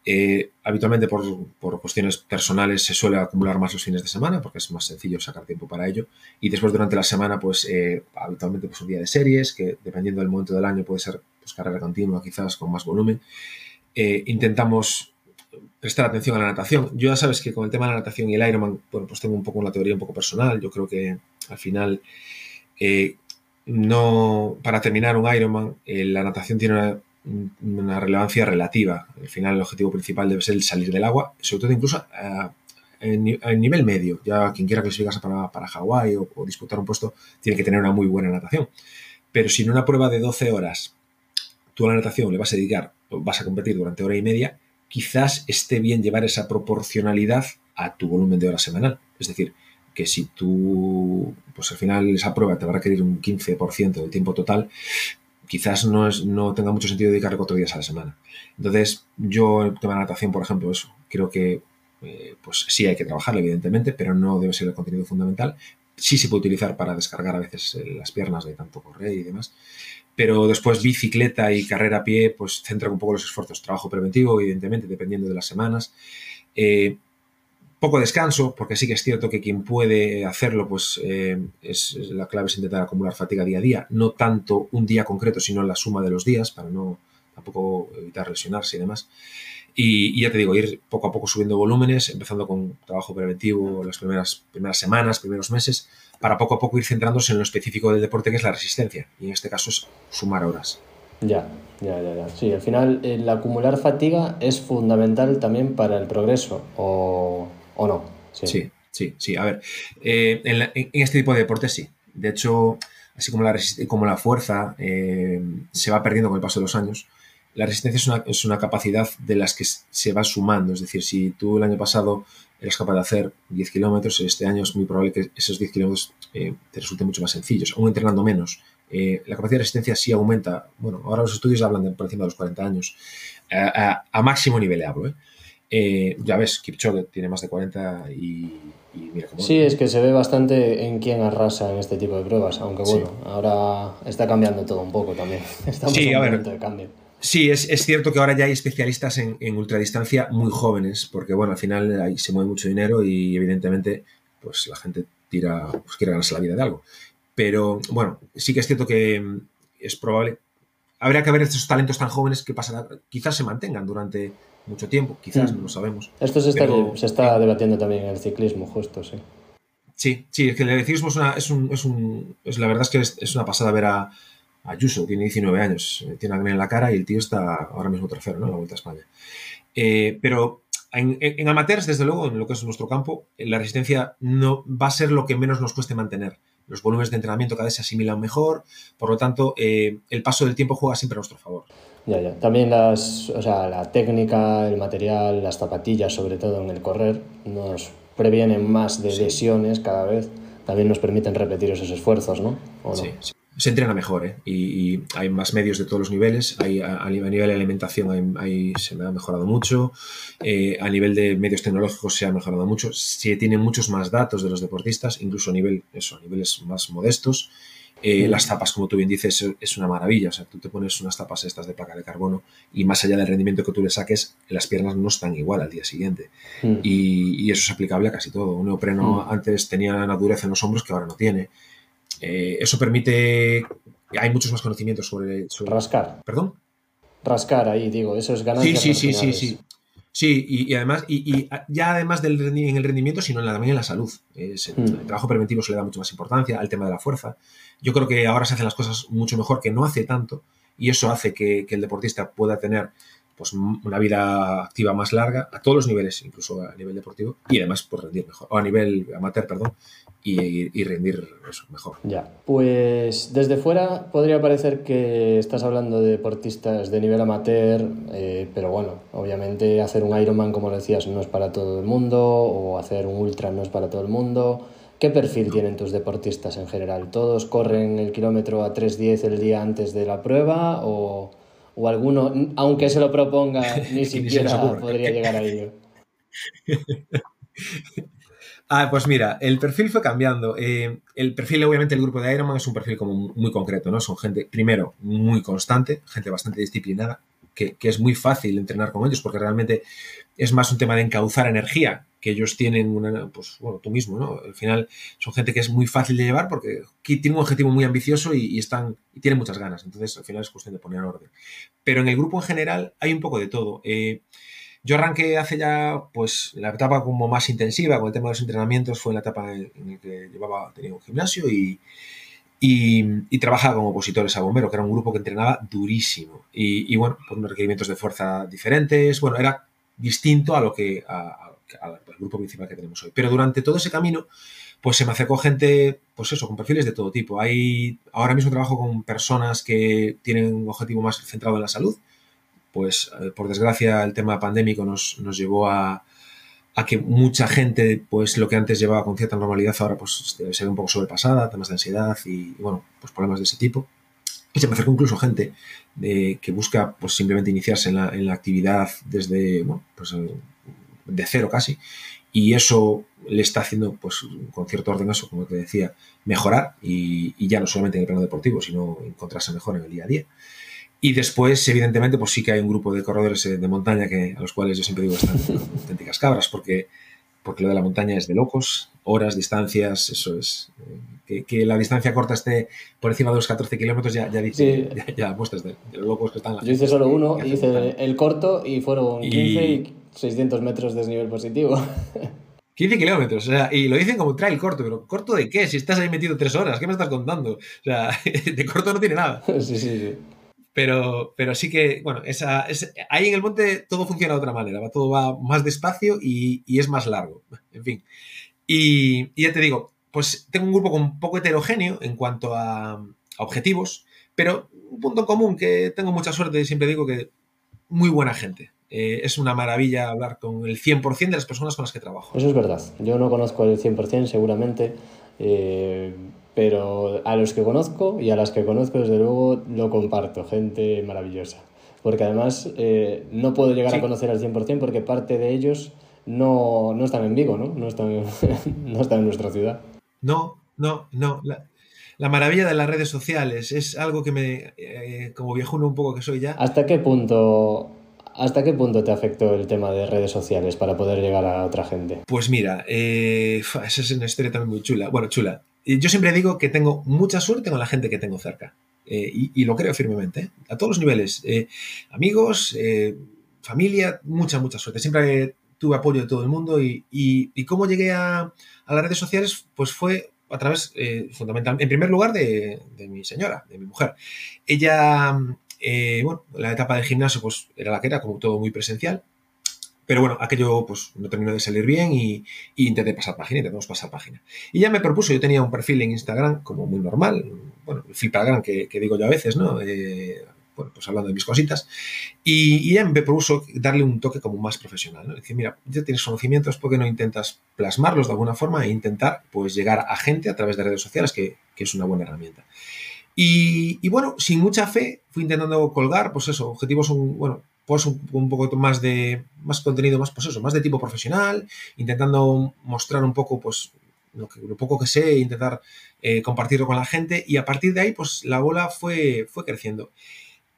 eh, habitualmente por, cuestiones personales se suele acumular más los fines de semana porque es más sencillo sacar tiempo para ello. Y después durante la semana pues eh, habitualmente pues un día de series que dependiendo del momento del año puede ser pues, carrera continua quizás con más volumen. Eh, intentamos prestar atención a la natación. Yo ya sabes que con el tema de la natación y el Ironman bueno pues tengo un poco una teoría un poco personal. Yo creo que al final no para terminar un Ironman la natación tiene una una relevancia relativa. Al final el objetivo principal debe ser el salir del agua, sobre todo incluso a, nivel medio. Ya quien quiera clasificarse para, para Hawái o, disputar un puesto tiene que tener una muy buena natación. Pero si en una prueba de 12 horas tú a la natación le vas a dedicar, vas a competir durante hora y media, quizás esté bien llevar esa proporcionalidad a tu volumen de horas semanal. Es decir, que si tú, pues al final esa prueba te va a requerir un 15% del tiempo total, quizás no, tenga mucho sentido dedicarle cuatro días a la semana. Entonces, yo, el tema de natación, por ejemplo, eso, creo que eh, pues sí hay que trabajar, evidentemente, pero no debe ser el contenido fundamental. Sí se puede utilizar para descargar a veces eh, las piernas de tanto correr y demás, pero después bicicleta y carrera a pie, pues centran un poco los esfuerzos. Trabajo preventivo, evidentemente, dependiendo de las semanas. Eh, poco descanso, porque sí que es cierto que quien puede hacerlo, pues eh, es, la clave es intentar acumular fatiga día a día, no tanto un día concreto, sino la suma de los días, para no tampoco evitar lesionarse y demás. Y, ya te digo, ir poco a poco subiendo volúmenes, empezando con trabajo preventivo las primeras, primeras semanas, primeros meses, para poco a poco ir centrándose en lo específico del deporte, que es la resistencia. Y en este caso es sumar horas. Ya, ya, ya, ya. Sí, al final el acumular fatiga es fundamental también para el progreso, ¿o, o no? Sí. sí, sí, A ver, eh, en, este tipo de deportes sí. De hecho, así como la, como la fuerza eh, se va perdiendo con el paso de los años, la resistencia es una, es una, capacidad de las que se va sumando. Es decir, si tú el año pasado eres capaz de hacer 10 kilómetros, este año es muy probable que esos 10 kilómetros eh, te resulten mucho más sencillos, aún entrenando menos. Eh, la capacidad de resistencia sí aumenta. Bueno, ahora los estudios hablan de por encima de los 40 años. a, máximo nivel hablo. ¿eh? Ya ves, Kipchoge tiene más de 40 y, mira cómo... Sí, es que se ve bastante en quién arrasa en este tipo de pruebas, aunque bueno, ahora está cambiando todo un poco también. Estamos en un momento de cambio. Sí, es, cierto que ahora ya hay especialistas en, ultradistancia muy jóvenes, porque bueno, al final ahí se mueve mucho dinero y evidentemente pues la gente tira, pues quiere ganarse la vida de algo. Pero bueno, sí que es cierto que mm, es probable. Habría que ver estos talentos tan jóvenes que pasará, quizás se mantengan durante mucho tiempo, quizás, mm. no lo sabemos. Esto se está, se está debatiendo también en el ciclismo, justo, sí. Sí, sí, es que el ciclismo es, una, es, un, es, un, es la verdad es que es una pasada ver a, Ayuso tiene 19 años, eh, tiene acné en la cara y el tío está ahora mismo tercero ¿no? en la Vuelta a España. Eh, pero en, amateurs, desde luego, en lo que es nuestro campo, eh, la resistencia no va a ser lo que menos nos cueste mantener. Los volúmenes de entrenamiento cada vez se asimilan mejor, por lo tanto, el paso del tiempo juega siempre a nuestro favor. Ya, ya. También las, o sea, la técnica, el material, las zapatillas, sobre todo en el correr, nos previenen más de lesiones cada vez. También nos permiten repetir esos esfuerzos, ¿no? Sí, sí se entrena mejor ¿eh? y, hay más medios de todos los niveles. Hay, a, nivel de alimentación hay, se me ha mejorado mucho. Eh, a nivel de medios tecnológicos se ha mejorado mucho. Se tienen muchos más datos de los deportistas, incluso a nivel, eso, a niveles más modestos. Eh, las tapas, como tú bien dices, es una maravilla. O sea, tú te pones unas tapas estas de placa de carbono y más allá del rendimiento que tú le saques, las piernas no están igual al día siguiente. Mm. Y, eso es aplicable a casi todo. Un neopreno mm. antes tenía una dureza en los hombros que ahora no tiene. Eh, eso permite. Hay muchos más conocimientos sobre, Rascar. ¿Perdón? Rascar ahí, digo, eso es ganancia. Sí, sí, sí, sí, sí. Sí, y, además, y, ya además del en el rendimiento, sino en la, también en la salud. el, hmm. trabajo preventivo se le da mucho más importancia al tema de la fuerza. Yo creo que ahora se hacen las cosas mucho mejor que no hace tanto, y eso hace que, que el deportista pueda tener pues, una vida activa más larga a todos los niveles, incluso a nivel deportivo, y además por rendir mejor, o a nivel amateur, perdón, y, rendir eso mejor. Ya, pues desde fuera podría parecer que estás hablando de deportistas de nivel amateur, eh, pero bueno, obviamente hacer un Ironman, como lo decías, no es para todo el mundo, o hacer un ultra no es para todo el mundo. ¿Qué perfil tienen tus deportistas en general? ¿Todos corren el kilómetro a 3.10 el día antes de la prueba o...? O alguno, aunque se lo proponga, ni siquiera podría llegar a ello. Ah, pues mira, el perfil fue cambiando. Eh, el perfil, obviamente, el grupo de Ironman es un perfil como muy concreto, ¿no? Son gente, primero, muy constante, gente bastante disciplinada, que, que, es muy fácil entrenar con ellos porque realmente es más un tema de encauzar energía que ellos tienen una, pues bueno, tú mismo, ¿no? Al final son gente que es muy fácil de llevar porque tiene un objetivo muy ambicioso y, están, y tienen muchas ganas. Entonces, al final es cuestión de poner orden. Pero en el grupo en general hay un poco de todo. Eh, yo arranqué hace ya, pues, la etapa como más intensiva con el tema de los entrenamientos fue la etapa en, la que llevaba, tenía un gimnasio y, y, trabajaba como opositores a bombero, que era un grupo que entrenaba durísimo. Y, bueno, con unos requerimientos de fuerza diferentes. Bueno, era distinto a lo que, al grupo principal que tenemos hoy. Pero durante todo ese camino, pues se me acercó gente, pues eso, con perfiles de todo tipo. Hay, ahora mismo trabajo con personas que tienen un objetivo más centrado en la salud. Pues eh, por desgracia el tema pandémico nos, nos llevó a, a, que mucha gente, pues lo que antes llevaba con cierta normalidad, ahora pues se ve un poco sobrepasada, temas de ansiedad y, bueno, pues problemas de ese tipo. Y se me acercó incluso gente de, que busca pues simplemente iniciarse en la, en la actividad desde, bueno, pues de cero casi. y eso le está haciendo, pues, con cierto orden eso, como te decía, mejorar y, y, ya no solamente en el plano deportivo, sino encontrarse mejor en el día a día. Y después, evidentemente, pues sí que hay un grupo de corredores eh, de montaña que, a los cuales yo siempre digo están auténticas cabras, porque, porque lo de la montaña es de locos, horas, distancias, eso es. Eh, que, la distancia corta esté por encima de los 14 kilómetros ya, ya dice, ya, muestras de, los locos que están. Yo hice solo uno, hice el corto y fueron 15 y 600 metros de desnivel positivo. 15 kilómetros, o sea, y lo dicen como trail corto, pero ¿corto de qué? Si estás ahí metido tres horas, ¿qué me estás contando? O sea, de corto no tiene nada. Sí, sí, sí. Pero, pero sí que, bueno, esa, ahí en el monte todo funciona de otra manera, ¿va? todo va más despacio y, y, es más largo, en fin. Y, y, ya te digo, pues tengo un grupo con un poco heterogéneo en cuanto a, a objetivos, pero un punto común que tengo mucha suerte, siempre digo que muy buena gente. Eh, es una maravilla hablar con el 100% de las personas con las que trabajo. Eso es verdad. Yo no conozco el 100% seguramente, eh, pero a los que conozco y a las que conozco, desde luego, lo comparto. Gente maravillosa. Porque además eh, no puedo llegar a conocer al 100% porque parte de ellos no, no están en Vigo, ¿no? No están, no están en nuestra ciudad. No, no, no. La, la maravilla de las redes sociales es algo que me, como viejuno un poco que soy ya. ¿Hasta qué punto ¿Hasta qué punto te afectó el tema de redes sociales para poder llegar a otra gente? Pues mira, eh, esa es una historia también muy chula. Bueno, chula. Yo siempre digo que tengo mucha suerte con la gente que tengo cerca. Eh, y, lo creo firmemente, ¿eh? a todos los niveles. amigos, familia, mucha, mucha suerte. Siempre tuve apoyo de todo el mundo y, y, cómo llegué a, las redes sociales, pues fue a través, fundamentalmente, en primer lugar, de, mi señora, de mi mujer. Ella eh, bueno, la etapa del gimnasio pues era la que era, como todo muy presencial. Pero bueno, aquello pues no terminó de salir bien y, intenté pasar página, intentamos pasar página. Y ya me propuso, yo tenía un perfil en Instagram como muy normal, bueno, el flipagram que, que digo yo a veces, ¿no? Eh, bueno, pues hablando de mis cositas. Y, y, ella me propuso darle un toque como más profesional, ¿no? Decir, mira, ya tienes conocimientos, ¿por qué no intentas plasmarlos de alguna forma e intentar pues llegar a gente a través de redes sociales, que, que es una buena herramienta? Y, bueno, sin mucha fe, fui intentando colgar, pues eso, objetivos, bueno, pues un, un, poco más de, más contenido, más, pues eso, más de tipo profesional, intentando mostrar un poco, pues, lo, que, lo poco que sé, intentar eh, compartirlo con la gente, y a partir de ahí, pues, la bola fue, fue creciendo.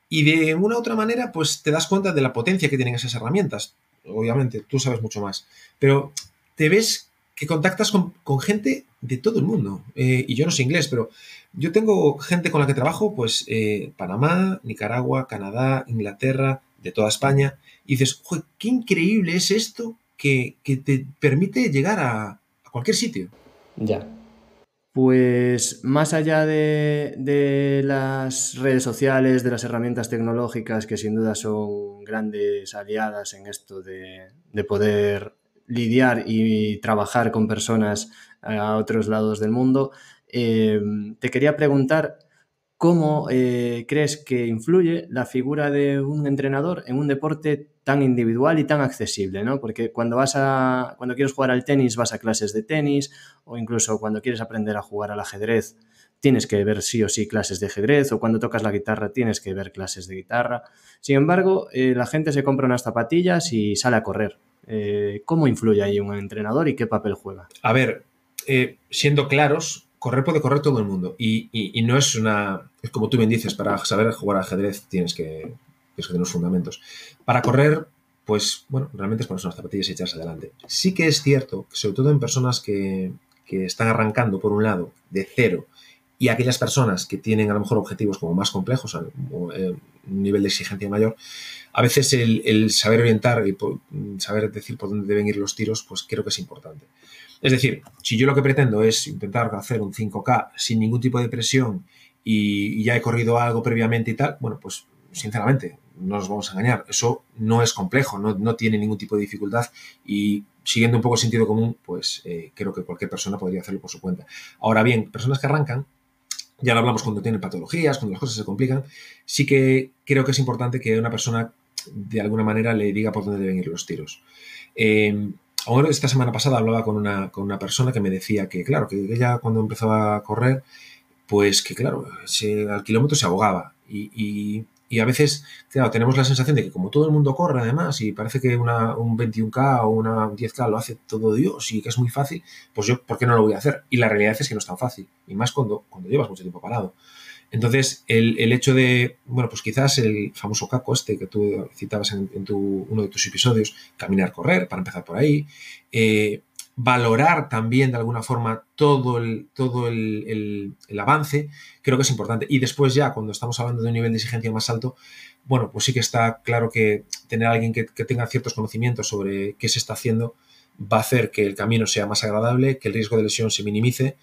Y de una u otra manera, pues, te das cuenta de la potencia que tienen esas herramientas. Obviamente, tú sabes mucho más, pero te ves que contactas con, con gente de todo el mundo. Eh, y yo no sé inglés, pero yo tengo gente con la que trabajo, pues eh, Panamá, Nicaragua, Canadá, Inglaterra, de toda España, y dices, qué increíble es esto que, te permite llegar a, cualquier sitio. Ya. Pues más allá de, las redes sociales, de las herramientas tecnológicas, que sin duda son grandes aliadas en esto de, de poder lidiar y trabajar con personas a otros lados del mundo, eh, te quería preguntar cómo eh, crees que influye la figura de un entrenador en un deporte tan individual y tan accesible, ¿no? Porque cuando vas a, cuando quieres jugar al tenis vas a clases de tenis o incluso cuando quieres aprender a jugar al ajedrez tienes que ver sí o sí clases de ajedrez o cuando tocas la guitarra tienes que ver clases de guitarra. Sin embargo, eh, la gente se compra unas zapatillas y sale a correr. ¿Cómo influye ahí un entrenador y qué papel juega? A ver, siendo claros, correr puede correr todo el mundo. Y, no es una. Es como tú bien dices, para saber jugar ajedrez tienes que, tienes que tener los fundamentos. Para correr, pues bueno, realmente es ponerse unas zapatillas y echarse adelante. Sí que es cierto que, sobre todo en personas que, están arrancando, por un lado, de cero, y aquellas personas que tienen a lo mejor objetivos como más complejos, eh, un nivel de exigencia mayor, a veces el, el saber orientar y saber decir por dónde deben ir los tiros, pues creo que es importante. Es decir, si yo lo que pretendo es intentar hacer un 5K sin ningún tipo de presión y, ya he corrido algo previamente y tal, bueno, pues sinceramente, no nos vamos a engañar, eso no es complejo, no, tiene ningún tipo de dificultad y siguiendo un poco el sentido común, pues eh, creo que cualquier persona podría hacerlo por su cuenta. Ahora bien, personas que arrancan, ya lo hablamos cuando tienen patologías, cuando las cosas se complican, sí que creo que es importante que una persona de alguna manera le diga por dónde deben ir los tiros. Eh, Ahora, esta semana pasada hablaba con una, con una persona que me decía que, claro, que ella cuando empezó a correr, pues que, claro, se, al kilómetro se ahogaba. Y, Y a veces, claro, tenemos la sensación de que como todo el mundo corre además y parece que una, un 21K o una 10K lo hace todo Dios y que es muy fácil, pues yo, ¿por qué no lo voy a hacer? Y la realidad es que no es tan fácil, y más cuando, cuando llevas mucho tiempo parado. Entonces, el, el hecho de, bueno, pues quizás el famoso caco este que tú citabas en, uno de tus episodios, caminar, correr, para empezar por ahí, eh, valorar también de alguna forma todo el, todo el, el, el, avance, creo que es importante. Y después ya, cuando estamos hablando de un nivel de exigencia más alto, bueno, pues sí que está claro que tener a alguien que, que tenga ciertos conocimientos sobre qué se está haciendo va a hacer que el camino sea más agradable, que el riesgo de lesión se minimice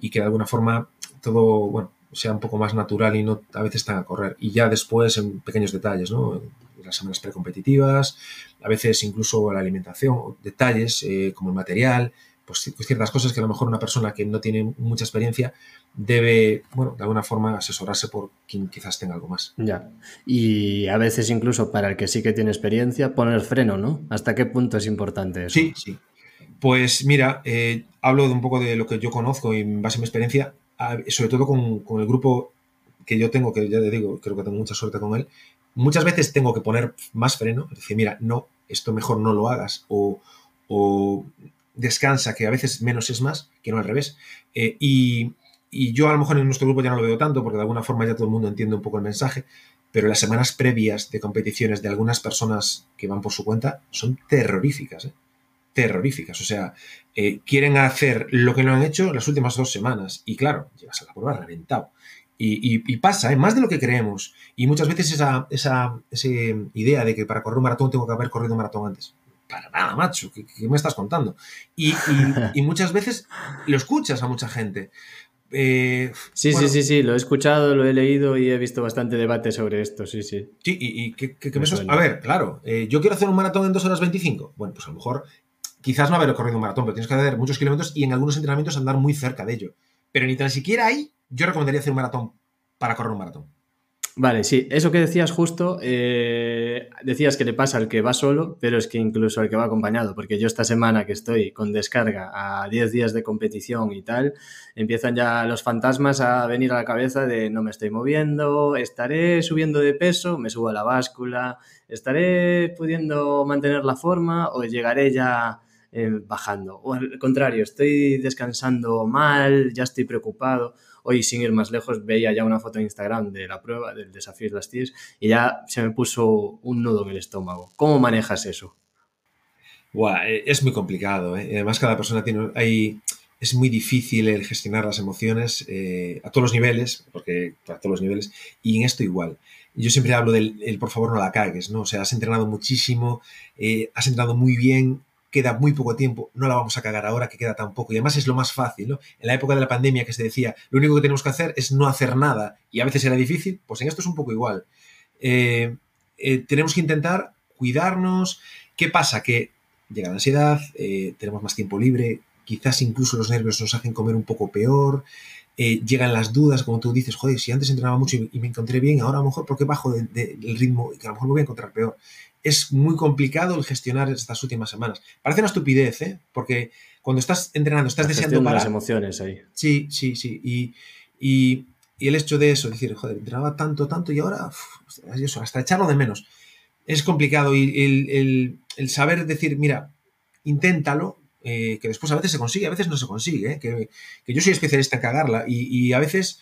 y que de alguna forma todo, bueno, sea un poco más natural y no a veces tan a correr. Y ya después en pequeños detalles, ¿no? Las semanas precompetitivas, a veces incluso la alimentación, detalles eh, como el material, pues ciertas cosas que a lo mejor una persona que no tiene mucha experiencia debe, bueno, de alguna forma asesorarse por quien quizás tenga algo más. Ya. Y a veces incluso para el que sí que tiene experiencia, poner freno, ¿no? ¿Hasta qué punto es importante eso? Sí, sí. Pues mira, eh, hablo de un poco de lo que yo conozco y en base a mi experiencia, sobre todo con, con, el grupo que yo tengo, que ya te digo, creo que tengo mucha suerte con él, muchas veces tengo que poner más freno, decir, mira, no, esto mejor no lo hagas, o, o descansa, que a veces menos es más, que no al revés. Eh, y, y, yo a lo mejor en nuestro grupo ya no lo veo tanto, porque de alguna forma ya todo el mundo entiende un poco el mensaje, pero las semanas previas de competiciones de algunas personas que van por su cuenta son terroríficas. ¿eh? Terroríficas. O sea, eh, quieren hacer lo que no han hecho las últimas dos semanas. Y claro, llegas a la prueba reventado. Y, y, y pasa, ¿eh? más de lo que creemos. Y muchas veces esa, esa, esa, idea de que para correr un maratón tengo que haber corrido un maratón antes. Para nada, macho, ¿qué, qué me estás contando? Y, y, muchas veces lo escuchas a mucha gente. Eh, sí, bueno, sí, sí, sí, lo he escuchado, lo he leído y he visto bastante debate sobre esto, sí, sí. Sí, y, ¿qué, me estás... A ver, claro, eh, yo quiero hacer un maratón en 2 horas 25. Bueno, pues a lo mejor quizás no haber corrido un maratón, pero tienes que hacer muchos kilómetros y en algunos entrenamientos andar muy cerca de ello. Pero ni tan siquiera ahí, yo recomendaría hacer un maratón para correr un maratón. Vale, sí, eso que decías justo, eh, decías que le pasa al que va solo, pero es que incluso al que va acompañado, porque yo esta semana que estoy con descarga a 10 días de competición y tal, empiezan ya los fantasmas a venir a la cabeza de no me estoy moviendo, estaré subiendo de peso, me subo a la báscula, estaré pudiendo mantener la forma o llegaré ya eh, bajando. O al contrario, estoy descansando mal, ya estoy preocupado. Hoy, sin ir más lejos, veía ya una foto en Instagram de la prueba del desafío de las TIES y ya se me puso un nudo en el estómago. ¿Cómo manejas eso? Buah, es muy complicado. ¿eh? Además, cada persona tiene. Hay, es muy difícil el gestionar las emociones eh, a todos los niveles, porque a todos los niveles, y en esto igual. Yo siempre hablo del el, por favor no la cagues, ¿no? O sea, has entrenado muchísimo, eh, has entrenado muy bien, queda muy poco tiempo, no la vamos a cagar ahora que queda tan poco. Y además es lo más fácil, ¿no? En la época de la pandemia que se decía, lo único que tenemos que hacer es no hacer nada y a veces era difícil, pues en esto es un poco igual. Eh, eh, tenemos que intentar cuidarnos. ¿Qué pasa? Que llega la ansiedad, eh, tenemos más tiempo libre, quizás incluso los nervios nos hacen comer un poco peor. Llegan las dudas, como tú dices, joder, si antes entrenaba mucho y, me encontré bien, ahora a lo mejor, ¿por qué bajo del de, de ritmo? Y que a lo mejor me voy a encontrar peor es muy complicado el gestionar estas últimas semanas. Parece una estupidez, ¿eh? Porque cuando estás entrenando, estás La deseando parar. las emociones ahí. Sí, sí, sí. Y, y, y, el hecho de eso, decir, joder, entrenaba tanto, tanto y ahora, uf, eso, hasta echarlo de menos. Es complicado y el, el, el saber decir, mira, inténtalo, eh, que después a veces se consigue, a veces no se consigue, ¿eh? que, que, yo soy especialista en cagarla y, y a veces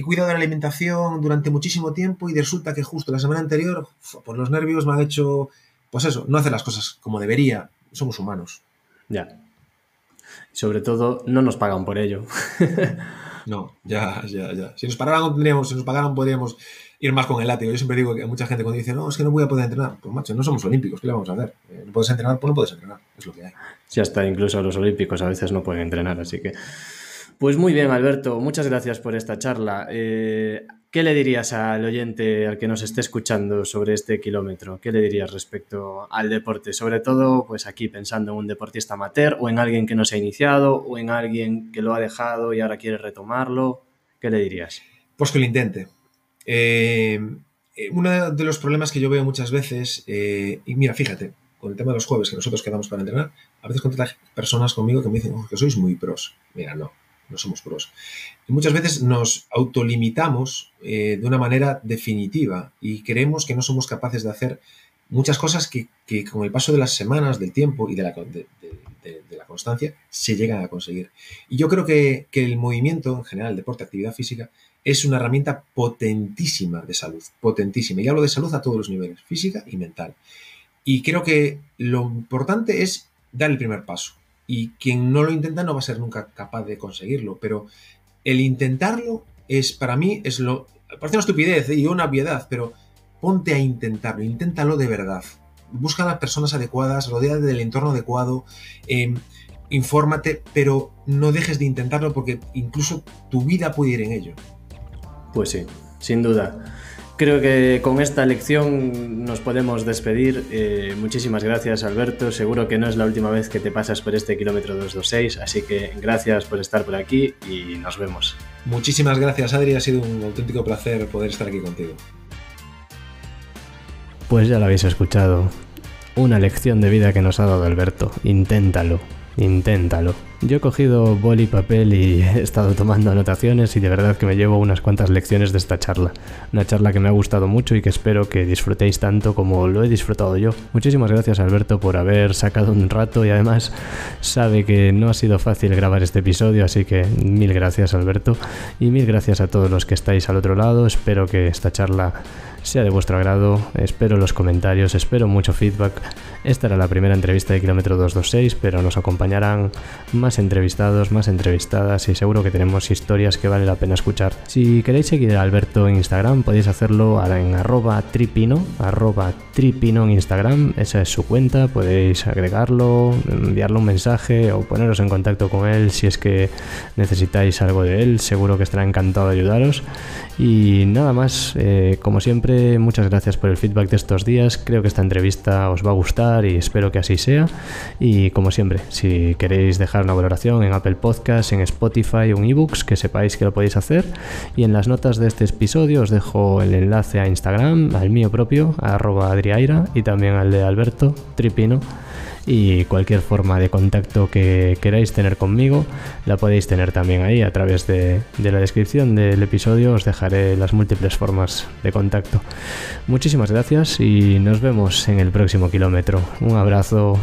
he cuidado de la alimentación durante muchísimo tiempo y resulta que justo la semana anterior, por los nervios me han hecho, pues eso, no hacer las cosas como debería. Somos humanos. Ya. Sobre todo, no nos pagan por ello. no, ya, ya, ya. Si nos pagaran, tendríamos, si nos pagaran, podríamos ir más con el látigo. Yo siempre digo que mucha gente cuando dice, no, es que no voy a poder entrenar, pues macho, no somos olímpicos, ¿qué le vamos a hacer? Eh, no puedes entrenar, pues no puedes entrenar, es lo que hay. Sí, hasta incluso los olímpicos a veces no pueden entrenar, así que pues muy bien, Alberto, muchas gracias por esta charla. Eh, ¿Qué le dirías al oyente, al que nos esté escuchando sobre este kilómetro? ¿Qué le dirías respecto al deporte? Sobre todo, pues aquí pensando en un deportista amateur o en alguien que no se ha iniciado o en alguien que lo ha dejado y ahora quiere retomarlo. ¿Qué le dirías? Pues que lo intente. Eh, uno de los problemas que yo veo muchas veces, eh, y mira, fíjate, con el tema de los jueves que nosotros quedamos para entrenar, a veces contactan personas conmigo que me dicen que sois muy pros. Mira, no, no somos pros. Y muchas veces nos autolimitamos eh, de una manera definitiva y creemos que no somos capaces de hacer muchas cosas que, con el paso de las semanas, del tiempo y de la, la constancia se llegan a conseguir. Y yo creo que, que el movimiento en general, deporte, actividad física, es una herramienta potentísima de salud, potentísima. Y hablo de salud a todos los niveles, física y mental. Y creo que lo importante es dar el primer paso. Y quien no lo intenta no va a ser nunca capaz de conseguirlo. Pero el intentarlo es, para mí, es lo. Parece una estupidez y una obviedad, pero ponte a intentarlo, inténtalo de verdad. Busca a las personas adecuadas, rodeate del entorno adecuado, em, infórmate, pero no dejes de intentarlo porque incluso tu vida puede ir en ello. Pues sí, sin duda. Creo que con esta lección nos podemos despedir. Eh, muchísimas gracias Alberto. Seguro que no es la última vez que te pasas por este kilómetro 226, así que gracias por estar por aquí y nos vemos. Muchísimas gracias Adri, ha sido un auténtico placer poder estar aquí contigo. Pues ya lo habéis escuchado. Una lección de vida que nos ha dado Alberto. Inténtalo, inténtalo. Yo he cogido boli y papel y he estado tomando anotaciones y de verdad que me llevo unas cuantas lecciones de esta charla. Una charla que me ha gustado mucho y que espero que disfrutéis tanto como lo he disfrutado yo. Muchísimas gracias Alberto por haber sacado un rato y además sabe que no ha sido fácil grabar este episodio, así que mil gracias Alberto y mil gracias a todos los que estáis al otro lado. Espero que esta charla sea de vuestro agrado, espero los comentarios, espero mucho feedback. Esta era la primera entrevista de Kilómetro 226, pero nos acompañarán más entrevistados, más entrevistadas y seguro que tenemos historias que vale la pena escuchar. Si queréis seguir a Alberto en Instagram, podéis hacerlo en arroba tripino, arroba tripino en Instagram, esa es su cuenta, podéis agregarlo, enviarle un mensaje o poneros en contacto con él si es que necesitáis algo de él, seguro que estará encantado de ayudaros. Y nada más, eh, como siempre, muchas gracias por el feedback de estos días. Creo que esta entrevista os va a gustar y espero que así sea. Y como siempre, si queréis dejar una valoración en Apple Podcasts, en Spotify o en eBooks, que sepáis que lo podéis hacer. Y en las notas de este episodio os dejo el enlace a Instagram, al mío propio, arroba adriaira, y también al de Alberto Tripino y cualquier forma de contacto que queráis tener conmigo la podéis tener también ahí. A través de, la descripción del episodio os dejaré las múltiples formas de contacto. Muchísimas gracias y nos vemos en el próximo kilómetro. Un abrazo